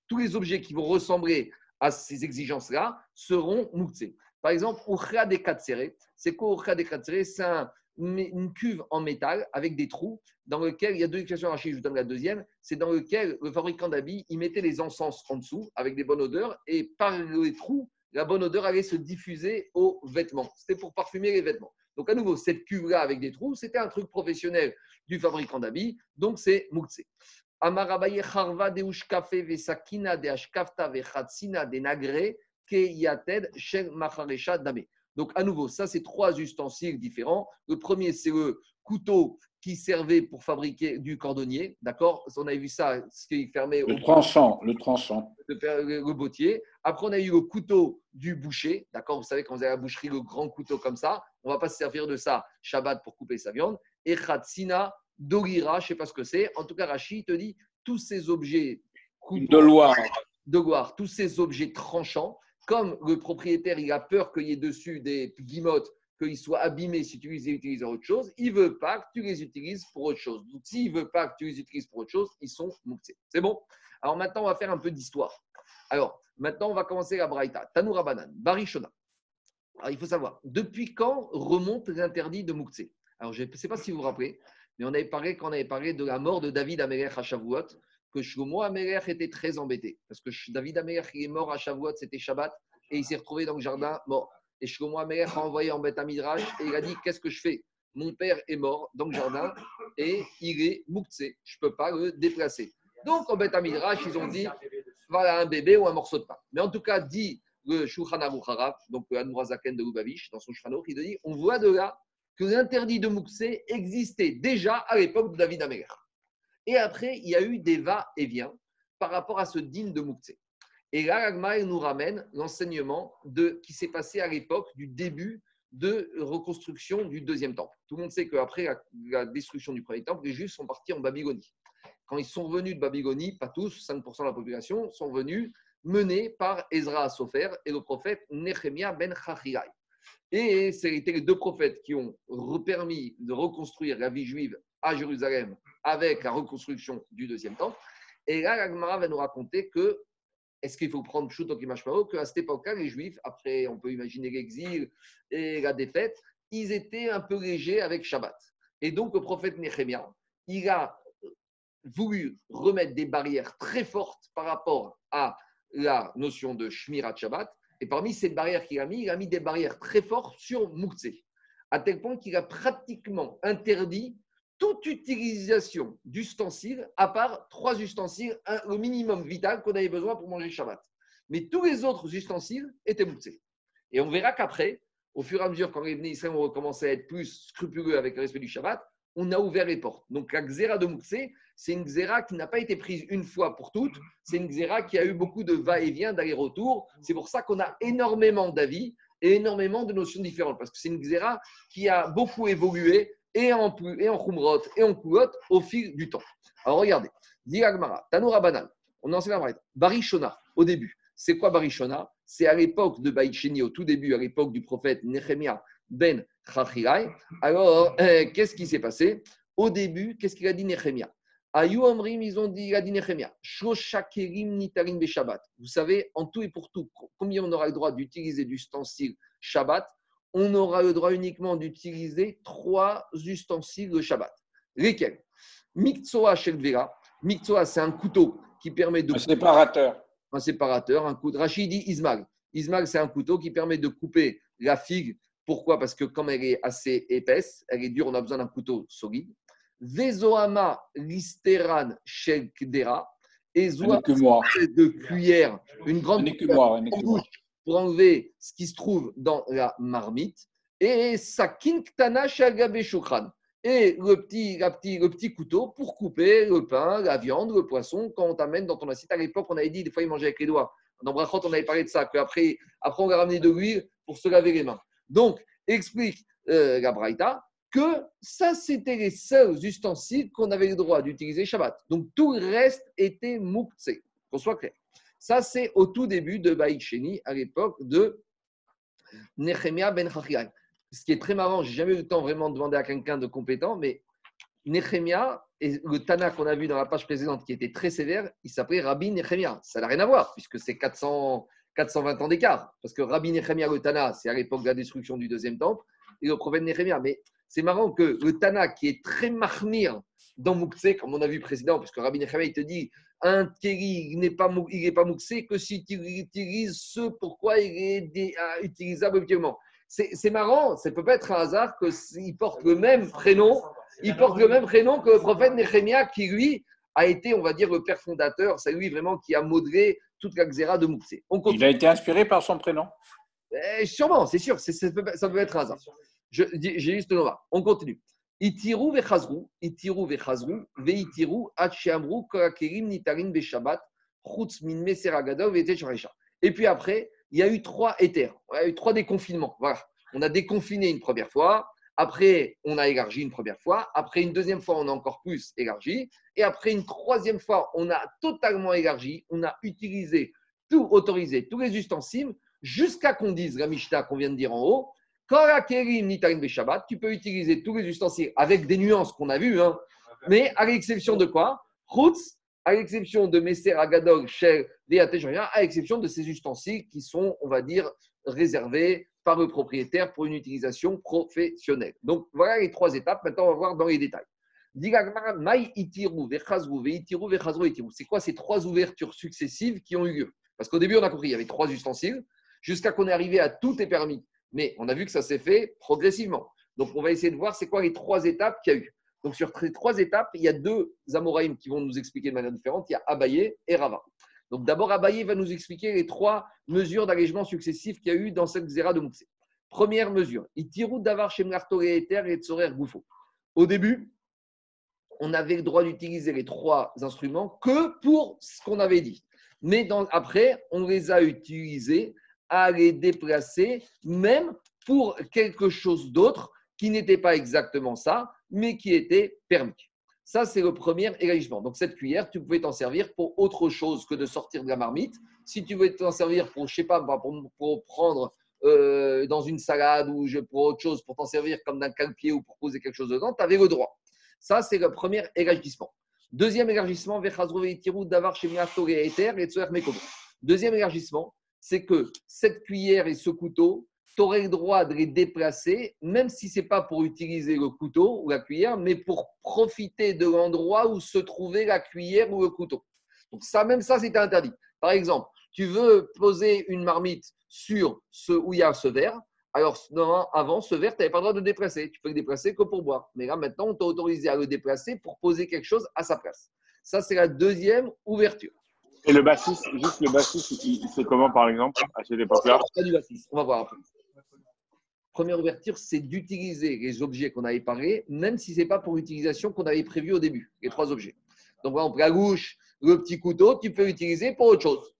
Tous les objets qui vont ressembler à ces exigences-là seront moutsés. Par exemple, uchra de katsere. C'est quoi uchra de katsere? C'est un- une cuve en métal avec des trous dans lequel il y a deux expressions arrachées, je vous donne la deuxième. C'est dans lequel le fabricant d'habits, il mettait les encens en dessous avec des bonnes odeurs et par les trous, la bonne odeur allait se diffuser aux vêtements. C'était pour parfumer les vêtements. Donc, à nouveau, cette cuve-là avec des trous, c'était un truc professionnel du fabricant d'habits, donc c'est Moukse. Amarabaye charva de ushkafe vesakina de ashkafta de nagre ke yated shel macharesha dame. Donc, à nouveau, ça, c'est trois ustensiles différents. Le premier, c'est le couteau qui servait pour fabriquer du cordonnier. D'accord? On avait vu ça, ce qui fermait Le au tranchant, le tranchant. le bottier. Après, on a eu le couteau du boucher. D'accord? Vous savez, quand vous avez à la boucherie, le grand couteau comme ça, on ne va pas se servir de ça Shabbat pour couper sa viande. Et Khatsina, Dorira, je ne sais pas ce que c'est. En tout cas, Rachid te dit tous ces objets couteaux, De Loire. de gloire, tous ces objets tranchants, comme le propriétaire, il a peur qu'il y ait dessus des guimottes, qu'ils soient abîmés si tu les utilises à autre chose, il ne veut pas que tu les utilises pour autre chose. Donc, s'il ne veut pas que tu les utilises pour autre chose, ils sont mouxés. C'est bon? Alors maintenant, on va faire un peu d'histoire. Alors, maintenant, on va commencer la Braïta. Tanoura Banan, Barishona. Alors, il faut savoir, depuis quand remonte l'interdit de Mouktsé Alors, je ne sais pas si vous vous rappelez, mais on avait parlé, quand on avait parlé de la mort de David Amelech à que Shlomo Amelech était très embêté. Parce que David il est mort à Shavuot, c'était Shabbat, et il s'est retrouvé dans le jardin mort. Et Shlomo Amelech a envoyé en Beth Midrash, et il a dit Qu'est-ce que je fais? Mon père est mort dans le jardin, et il est Mouktsé. Je ne peux pas le déplacer. Donc, en Beth Midrash, ils ont dit voilà un bébé ou un morceau de pain. Mais en tout cas, dit le Shulchan donc le Admorazaken de Lubavitch, dans son Shulchan il dit on voit de là que l'interdit de Mouxé existait déjà à l'époque de David Améler. Et après, il y a eu des va-et-vient par rapport à ce digne de Mouxé. Et là, l'Agma nous ramène l'enseignement de, qui s'est passé à l'époque du début de reconstruction du deuxième temple. Tout le monde sait qu'après la, destruction du premier temple, les Juifs sont partis en Babylonie. Quand ils sont revenus de Babylonie, pas tous, 5% de la population, sont venus menés par Ezra Sofer et le prophète Nehemiah ben Chachilai. Et c'était les deux prophètes qui ont permis de reconstruire la vie juive à Jérusalem avec la reconstruction du deuxième temple. Et là, la Gemara va nous raconter que, est-ce qu'il faut prendre Pshuto Kimashmao, qu'à cette époque-là, les Juifs, après, on peut imaginer l'exil et la défaite, ils étaient un peu légers avec Shabbat. Et donc, le prophète Nehemiah, il a voulu remettre des barrières très fortes par rapport à la notion de Shmirat Shabbat. Et parmi ces barrières qu'il a mis, il a mis des barrières très fortes sur Moukse, à tel point qu'il a pratiquement interdit toute utilisation d'ustensiles, à part trois ustensiles, un, minimum vital qu'on avait besoin pour manger Shabbat. Mais tous les autres ustensiles étaient Moukse. Et on verra qu'après, au fur et à mesure, quand les Israël ont recommencé à être plus scrupuleux avec le respect du Shabbat, on a ouvert les portes. Donc la xéra de Moukse, c'est une xéra qui n'a pas été prise une fois pour toutes, c'est une xéra qui a eu beaucoup de va-et-vient, d'aller-retour. C'est pour ça qu'on a énormément d'avis et énormément de notions différentes, parce que c'est une xéra qui a beaucoup évolué et en, et en et en Kulot au fil du temps. Alors regardez, dit Agmara, Tanoura Banal, on en sait la. Barishona, au début. C'est quoi Barishona? C'est à l'époque de Baïcheni, au tout début, à l'époque du prophète Nehemiah ben Chachilai. Alors, euh, qu'est-ce qui s'est passé? Au début, qu'est-ce qu'il a dit Nehemiah Ayu Amrim, ils ont dit, il a dit Nehemiah, Shosha Kerim Nitarim Be Shabbat. Vous savez, en tout et pour tout, combien on aura le droit d'utiliser d'ustensiles Shabbat? On aura le droit uniquement d'utiliser trois ustensiles de Shabbat. Lesquels? Miktsoa Shelvera. Miktsoa, c'est un couteau qui permet de Un séparateur. un séparateur, un couteau. Rachid dit Ismail. Ismail, c'est un couteau qui permet de couper la figue. Pourquoi? Parce que comme elle est assez épaisse, elle est dure, on a besoin d'un couteau solide. Vezoama listeran shel kdera. Et zoa de cuillère, une Un grande écumoire. Un cuillère pour enlever ce qui se trouve dans la marmite. Et sakin ktana shagabe shukran. Et le petit, petit, le petit couteau pour couper le pain, la viande, le poisson, quand on t'amène dans ton assiette. À l'époque, on avait dit, des fois, ils mangeaient avec les doigts. Dans Brachot, on avait parlé de ça, qu'après, après, on a ramené de l'huile pour se laver les mains. Donc, explique euh, que ça, c'était les seuls ustensiles qu'on avait le droit d'utiliser Shabbat. Donc, tout le reste était moukse, qu'on soit clair. Ça, c'est au tout début de Baït Sheni, à l'époque de Nehemiah ben Chachriel. Ce qui est très marrant, j'ai jamais eu le temps vraiment de demander à quelqu'un de compétent, mais Nehemiah et le Tana qu'on a vu dans la page précédente qui était très sévère, il s'appelait Rabbi Nehemiah. Ça n'a rien à voir, puisque c'est 400, 420 ans d'écart. Parce que Rabbi Nehemiah, le Tana, c'est à l'époque de la destruction du deuxième temple, et le prophète Nehemiah. Mais c'est marrant que le Tana, qui est très marmire dans Moukse, comme on a vu précédemment, puisque Rabbi Nehemiah, il te dit un kéli il n'est pas, il n'est pas mouxé que si tu utilises ce pourquoi il est dé- euh, utilisable objectivement. C'est marrant, ça ne peut pas être un hasard qu'il porte le même prénom, il porte le même prénom que le prophète Néhémia qui, lui, a été, on va dire, le père fondateur. C'est lui vraiment qui a modelé toute la xéra de Mouxé. Il a été inspiré par son prénom? Eh, sûrement, c'est sûr, c'est- c'est- ça peut être un hasard. J'ai juste le. On continue. Min. Et puis après, il y a eu trois éthers, il y a eu trois déconfinements. Voilà. On a déconfiné une première fois, après on a élargi une première fois, après une deuxième fois on a encore plus élargi, et après une troisième fois on a totalement élargi, on a utilisé tout, autorisé tous les ustensiles, jusqu'à qu'on dise la Mishnah qu'on vient de dire en haut, Beshabbat, tu peux utiliser tous les ustensiles avec des nuances qu'on a vues, hein, mais à l'exception de quoi? Chutz, à l'exception de Messer Agadol, Shel, à l'exception de ces ustensiles qui sont, on va dire, réservés par le propriétaire pour une utilisation professionnelle. Donc voilà les trois étapes. Maintenant, on va voir dans les détails. C'est quoi ces trois ouvertures successives qui ont eu lieu? Parce qu'au début, on a compris, il y avait trois ustensiles, jusqu'à qu'on est arrivé à tout est permis. Mais on a vu que ça s'est fait progressivement. Donc on va essayer de voir c'est quoi les trois étapes qu'il y a eu. Donc sur ces trois étapes, il y a deux Amoraïm qui vont nous expliquer de manière différente. Il y a Abaye et Rava. Donc d'abord, Abaye va nous expliquer les trois mesures d'allègement successifs qu'il y a eu dans cette zéra de Moussé. Première mesure, Itiru davar shemlarto et et tsorer goufo. Au début, on avait le droit d'utiliser les trois instruments que pour ce qu'on avait dit. Mais après, on les a utilisés à les déplacer, même pour quelque chose d'autre qui n'était pas exactement ça, mais qui était permis. Ça, c'est le premier élargissement. Donc, cette cuillère, tu pouvais t'en servir pour autre chose que de sortir de la marmite. Si tu veux t'en servir pour, je sais pas, pour, prendre euh, dans une salade ou pour autre chose, pour t'en servir comme d'un calpier ou pour poser quelque chose dedans, tu avais le droit. Ça, c'est le premier élargissement. Deuxième élargissement. Deuxième élargissement, c'est que cette cuillère et ce couteau, tu aurais le droit de les déplacer, même si ce n'est pas pour utiliser le couteau ou la cuillère, mais pour profiter de l'endroit où se trouvait la cuillère ou le couteau. Donc ça, même ça, c'était interdit. Par exemple, tu veux poser une marmite sur ce où il y a ce verre. Alors, avant, ce verre, tu n'avais pas le droit de déplacer. Tu peux le déplacer que pour boire. Mais là, maintenant, on t'a autorisé à le déplacer pour poser quelque chose à sa place. Ça, c'est la deuxième ouverture. Et le bassiste, juste le bassiste, il, fait comment par exemple à cette époque-là du bassiste. On va voir après. Première ouverture, c'est d'utiliser les objets qu'on avait parlé, même si ce n'est pas pour l'utilisation qu'on avait prévue au début, les trois objets. Donc, par exemple, la louche, le petit couteau, tu peux l'utiliser pour autre chose.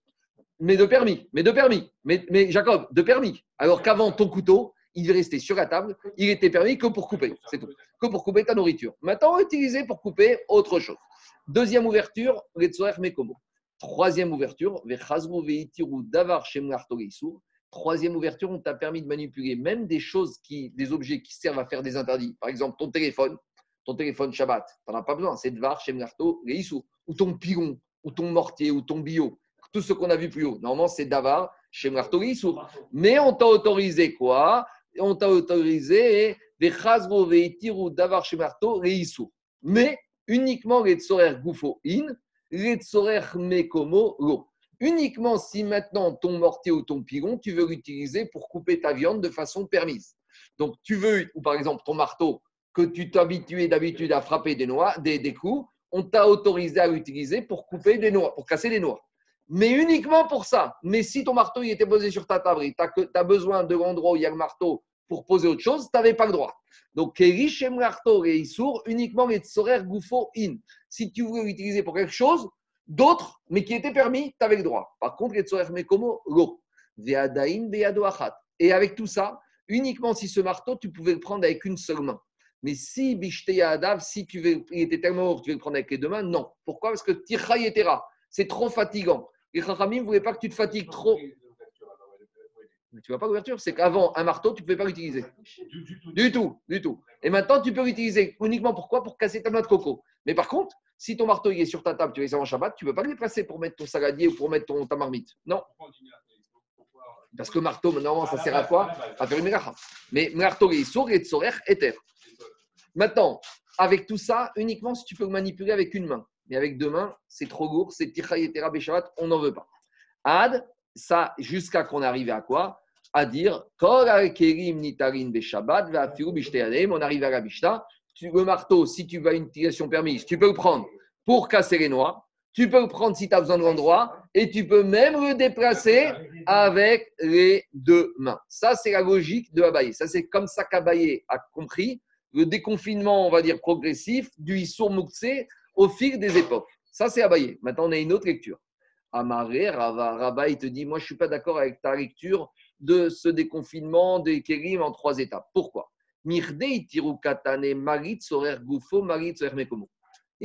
Mais de permis, mais de permis. Mais, Jacob, de permis. Alors qu'avant, ton couteau, il est resté sur la table, il était permis que pour couper, c'est tout. Que pour couper ta nourriture. Maintenant, l'utiliser pour couper autre chose. Deuxième ouverture, Retzoer Mekomo. Troisième ouverture, Davar. Troisième ouverture, on t'a permis de manipuler même des choses, qui, des objets qui servent à faire des interdits. Par exemple, ton téléphone, ton téléphone Shabbat, tu as pas besoin, c'est Dvar Shemlarto Geisur. Ou ton pilon, ou ton mortier, ou ton bio. Tout ce qu'on a vu plus haut. Normalement, c'est Davar Shemlarto Geisur. Mais on t'a autorisé quoi? On t'a autorisé Vechazru Veitiru Davar Shemlarto Geisur. Mais uniquement les Tsorer Goufo In, Uniquement si maintenant ton mortier ou ton pilon, tu veux l'utiliser pour couper ta viande de façon permise. Donc tu veux, ou par exemple ton marteau, que tu t'habituais d'habitude à frapper des, noix, des, coups, on t'a autorisé à l'utiliser pour couper des noix, pour casser des noix. Mais uniquement pour ça. Mais si ton marteau il était posé sur ta table tu as, besoin de l'endroit où il y a le marteau pour poser autre chose, tu n'avais pas le droit. Donc, Marto et Issour, uniquement les Tsorer Goufo In. Si tu voulais l'utiliser pour quelque chose, d'autres, mais qui étaient permis, tu avais le droit. Par contre, les Tsorer Mekomo, Lo. Et avec tout ça, uniquement si ce marteau, tu pouvais le prendre avec une seule main. Mais si Bishteya Adav, si tu veux, il était tellement lourd que tu veux le prendre avec les deux mains, non. Pourquoi? Parce que Tircha Yetera, c'est trop fatigant. Les Chachamim ne voulaient pas que tu te fatigues trop. Mais tu vois pas l'ouverture C'est qu'avant, un marteau, tu ne pouvais pas l'utiliser. Du tout, du tout. Et maintenant, tu peux l'utiliser uniquement pourquoi Pour casser ta noix de coco. Mais par contre, si ton marteau il est sur ta table, tu es en Shabbat, tu ne peux pas le déplacer pour mettre ton saladier ou pour mettre ton, ta marmite. Non. Parce que marteau, normalement, ça sert à quoi? À faire une mélacha. Mais marteau, il est sourd et tsorer éther. Maintenant, avec tout ça, uniquement si tu peux le manipuler avec une main. Mais avec deux mains, c'est trop lourd, c'est yetera beshavat, on n'en veut pas. Ad, ça, jusqu'à qu'on arrive à quoi? À dire, nitarin on arrive à la bishta. Le marteau, si tu vas à une utilisation permise, tu peux le prendre pour casser les noix. Tu peux le prendre si tu as besoin de l'endroit et tu peux même le déplacer avec les deux mains. Ça, c'est la logique de Abaye. Ça, c'est comme ça qu'Abaye a compris le déconfinement, on va dire, progressif du Issour au fil des époques. Ça, c'est Abaye. Maintenant, on a une autre lecture. Amaré, Rava, il te dit Moi, je ne suis pas d'accord avec ta lecture de ce déconfinement des Kérim en trois étapes. Pourquoi? Il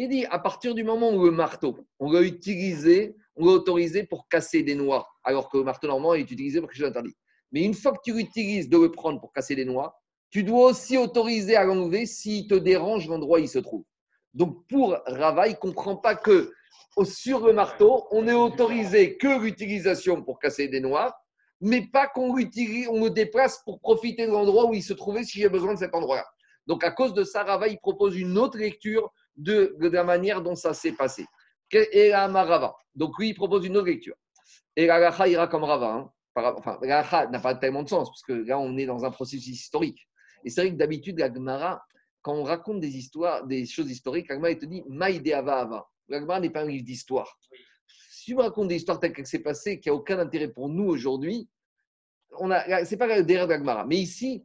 dit à partir du moment où le marteau, on l'a utilisé, on l'a autorisé pour casser des noix, alors que le marteau normand est utilisé pour quelque chose d'interdit. Mais une fois que tu l'utilises de le prendre pour casser des noix, tu dois aussi autoriser à l'enlever s'il te dérange l'endroit où il se trouve. Donc pour Rava, il ne comprend pas que sur le marteau, on n'est autorisé que l'utilisation pour casser des noix, mais pas qu'on l'utilise, on le déplace pour profiter de l'endroit où il se trouvait si j'ai besoin de cet endroit-là. Donc à cause de ça, Rava, il propose une autre lecture de, la manière dont ça s'est passé. Et la Rava. Donc lui, il propose une autre lecture. Et la ira comme Rava. hein. Enfin, la n'a pas tellement de sens, parce que là, on est dans un processus historique. Et c'est vrai que d'habitude, la Gemara, quand on raconte des histoires, des choses historiques, la Gemara, il te dit Maïde Ava Ava. La Gemara n'est pas un livre d'histoire. Tu me racontes des histoires telles qu'elles s'est passées, qui n'a aucun intérêt pour nous aujourd'hui, a, c'est pas derrière de la Gemara. Mais ici,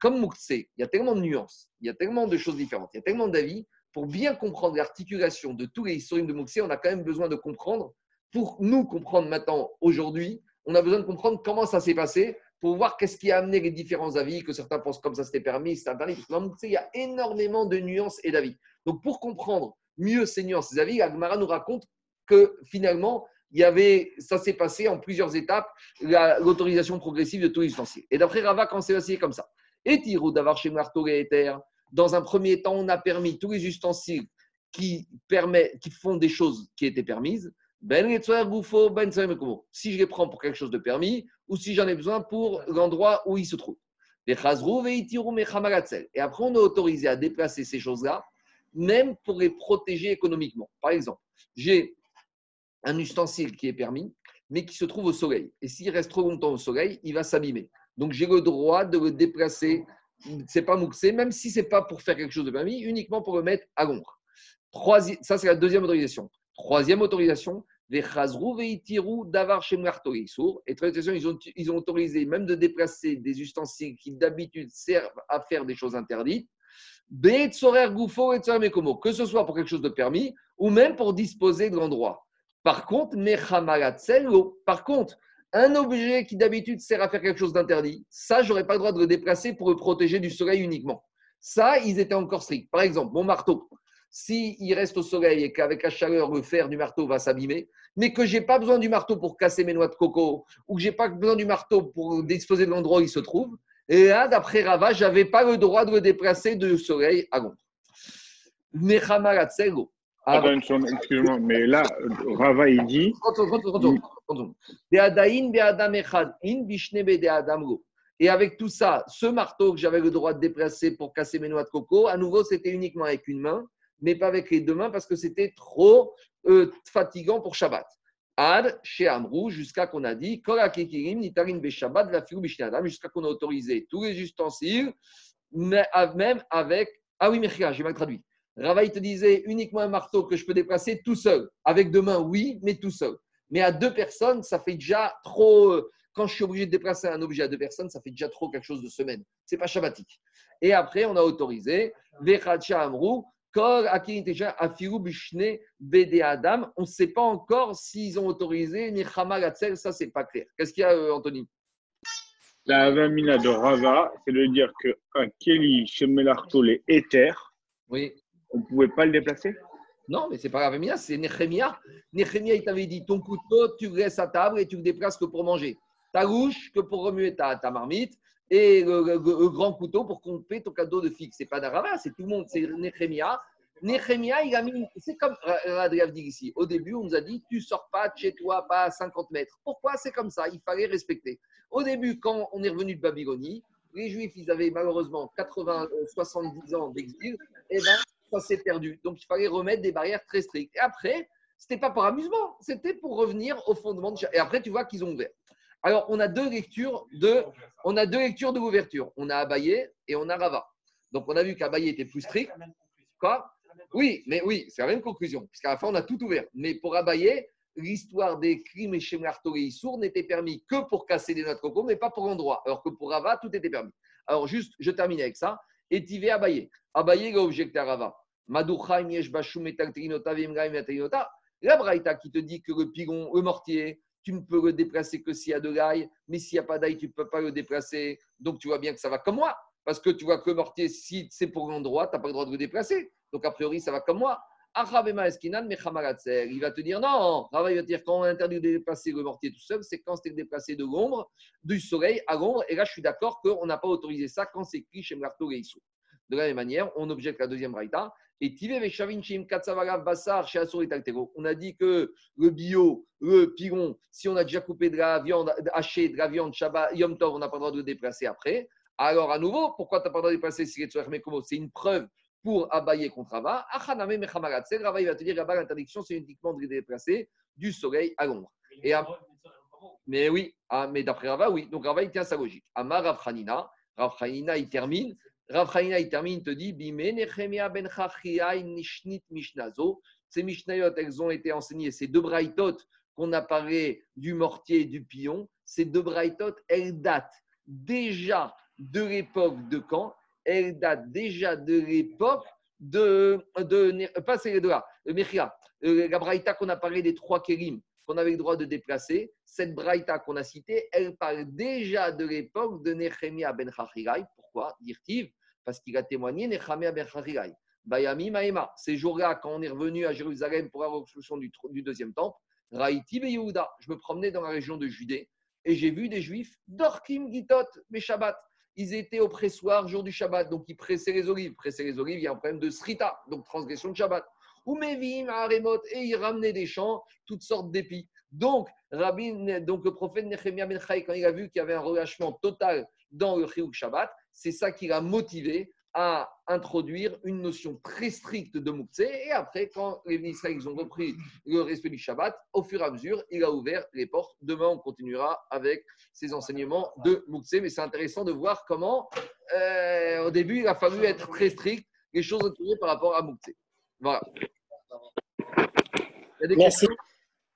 comme Moukse, il y a tellement de nuances, il y a tellement de choses différentes, il y a tellement d'avis. Pour bien comprendre l'articulation de tous les historiens de Moukse, on a quand même besoin de comprendre, pour nous comprendre maintenant, aujourd'hui, on a besoin de comprendre comment ça s'est passé pour voir qu'est-ce qui a amené les différents avis, que certains pensent comme ça c'était permis, c'est interdit. Dans Moukse, il y a énormément de nuances et d'avis. Donc pour comprendre mieux ces nuances, ces avis, la Gemara nous raconte que finalement, il y avait, ça s'est passé en plusieurs étapes, la- l'autorisation progressive de tous les ustensiles. Et d'après Rava, quand c'est passé comme ça, et Tirou d'avoir chez Ether, dans un premier temps, on a permis tous les ustensiles qui, permet, qui font des choses qui étaient permises. Ben Ben. Si je les prends pour quelque chose de permis ou si j'en ai besoin pour l'endroit où ils se trouvent. Et après, on est autorisé à déplacer ces choses-là, même pour les protéger économiquement. Par exemple, j'ai un ustensile qui est permis, mais qui se trouve au soleil. Et s'il reste trop longtemps au soleil, il va s'abîmer. Donc j'ai le droit de le déplacer. C'est pas mouxé, même si c'est pas pour faire quelque chose de permis, uniquement pour le mettre à l'ombre. Ça, c'est la deuxième autorisation. Troisième autorisation, les davar. Et troisième, ils ont, ils ont autorisé même de déplacer des ustensiles qui d'habitude servent à faire des choses interdites. Que ce soit pour quelque chose de permis ou même pour disposer de l'endroit. Par contre. Par contre, un objet qui d'habitude sert à faire quelque chose d'interdit, ça, j'aurais pas le droit de le déplacer pour le protéger du soleil uniquement. Ça, ils étaient encore stricts. Par exemple, mon marteau, s'il reste au soleil et qu'avec la chaleur, le fer du marteau va s'abîmer, mais que j'ai pas besoin du marteau pour casser mes noix de coco, ou que j'ai pas besoin du marteau pour disposer de l'endroit où il se trouve, et là, d'après Rava, j'avais pas le droit de le déplacer du soleil à l'ombre. Attends une seconde, excuse-moi, mais là, Rava, il dit. Et avec tout ça, ce marteau que j'avais le droit de déplacer pour casser mes noix de coco, à nouveau, c'était uniquement avec une main, mais pas avec les deux mains parce que c'était trop euh, fatigant pour Shabbat. Ad, chez Amrou, jusqu'à qu'on a dit, jusqu'à qu'on a autorisé tous les ustensiles, mais même avec. Ah oui, Mechia, j'ai mal traduit. Rava, il te disait uniquement un marteau que je peux déplacer tout seul. Avec deux mains, oui, mais tout seul. Mais à deux personnes, ça fait déjà trop. euh, Quand je suis obligé de déplacer un objet à deux personnes, ça fait déjà trop quelque chose de semaine. C'est pas shabbatique. Et après, on a autorisé Amrou, Akiniteja Afiru Bishne Bede Adam. On ne sait pas encore s'ils ont autorisé Nechama Gatzel, ça c'est pas clair. Qu'est-ce qu'il y a, euh, Anthony? La avamina de Rava, c'est de dire qu'un Keli chez Melarto, les éthers, Oui. On ne pouvait pas le déplacer? Non, mais c'est pas grave, c'est Néhémia. Néhémia, il t'avait dit ton couteau, tu le laisses à table et tu le déplaces que pour manger. Ta louche, que pour remuer ta, ta marmite. Et le, grand couteau pour couper ton cadeau de fixe. C'est pas d'Arava, c'est tout le monde, c'est Néhémia. Néhémia, il a mis. C'est comme Radriav dit ici. Au début, on nous a dit tu sors pas de chez toi, pas à 50 mètres. Pourquoi? C'est comme ça Il fallait respecter. Au début, quand on est revenu de Babylonie, les Juifs, ils avaient malheureusement 80, euh, 70 ans d'exil. Et ben, ça s'est perdu. Donc, il fallait remettre des barrières très strictes. Et après, c'était pas pour amusement, c'était pour revenir au fondement Et après, tu vois qu'ils ont ouvert. Alors, on a deux lectures de, on a deux lectures de l'ouverture. On a Abaye et on a Rava. Donc, on a vu qu'Abaye était plus strict. Quoi? Oui, mais oui, c'est la même conclusion, puisqu'à la fin, on a tout ouvert. Mais pour Abaye, l'histoire des crimes et Shem Lartoré Issour n'était permis que pour casser des noix de coco, mais pas pour endroit. Alors que pour Rava, tout était permis. Alors, juste, je termine avec ça. Et Tivé Abaye. Abaye, il a objecté à Rava. La Braïta qui te dit que le pigon, le mortier, tu ne peux le déplacer que s'il y a de l'ail, mais s'il n'y a pas d'ail, tu ne peux pas le déplacer. Donc, tu vois bien que ça va comme moi. Parce que tu vois que le mortier, si c'est pour l'endroit, tu n'as pas le droit de le déplacer. Donc, a priori, ça va comme moi. Il va te dire non. Rava, il va te dire quand on interdit de déplacer le mortier tout seul, c'est quand c'est déplacé de l'ombre, du soleil à l'ombre. Et là, je suis d'accord qu'on n'a pas autorisé ça quand c'est écrit chez Mlarto Geisou. De la même manière, on objecte la deuxième raïta. Et Bassar. On a dit que le bio, le pigon, si on a déjà coupé de la viande, haché de la viande, Shabbat, Yom Tov, on n'a pas le droit de le déplacer après. Alors, à nouveau, pourquoi tu n'as pas le droit de déplacer si C'est une preuve pour abayer contre Rava. Achaname Mechamaratzel, Rava, il va te dire là-bas, l'interdiction, c'est uniquement de le déplacer du soleil à l'ombre. Et à- mais oui, ah, mais d'après Rava, oui. Donc Rava, il tient sa logique. Amar Rav Hanina, Rav Hanina, il termine. Rav Hanina, il termine, il te dit Bime Nechemia ben Chachriai Nishnit Mishnazo. Ces Mishnayot, elles ont été enseignées, ces deux braïtot qu'on a parlé du mortier et du pion, ces deux braïtot, elles datent déjà de l'époque de quand? Elles datent déjà de l'époque de, de. Pas ces deux-là, le Mechia. Euh, La braïta qu'on a parlé des trois kérim qu'on avait le droit de déplacer, cette braïta qu'on a citée, elle parle déjà de l'époque de Nehemia ben Chachirai. Pourquoi Dirtiv Parce qu'il a témoigné Nehemia ben Chachirai. Bayami Maema, ces jours-là, quand on est revenu à Jérusalem pour la reconstruction du, tr- du deuxième temple, Raïti ben Yehuda, je me promenais dans la région de Judée et j'ai vu des juifs d'Orkim Gitot, mes Shabbat. Ils étaient au pressoir jour du Shabbat, donc ils pressaient les olives. Presser les olives, il y a un problème de srita, donc transgression de Shabbat. Ou Mevim, Aremot, et ils ramenaient des champs, toutes sortes d'épis. Donc, Rabbi, donc le prophète Nehemia Ben Chai, quand il a vu qu'il y avait un relâchement total dans le Shabbat, c'est ça qui l'a motivé à introduire une notion très stricte de Moukse. Et après, quand les ils ont repris le respect du Shabbat, au fur et à mesure, il a ouvert les portes. Demain, on continuera avec ces enseignements de Moukse. Mais c'est intéressant de voir comment, euh, au début, il a fallu être très strict, les choses ont tourné par rapport à Moukse. Voilà. Il y a des Merci. questions?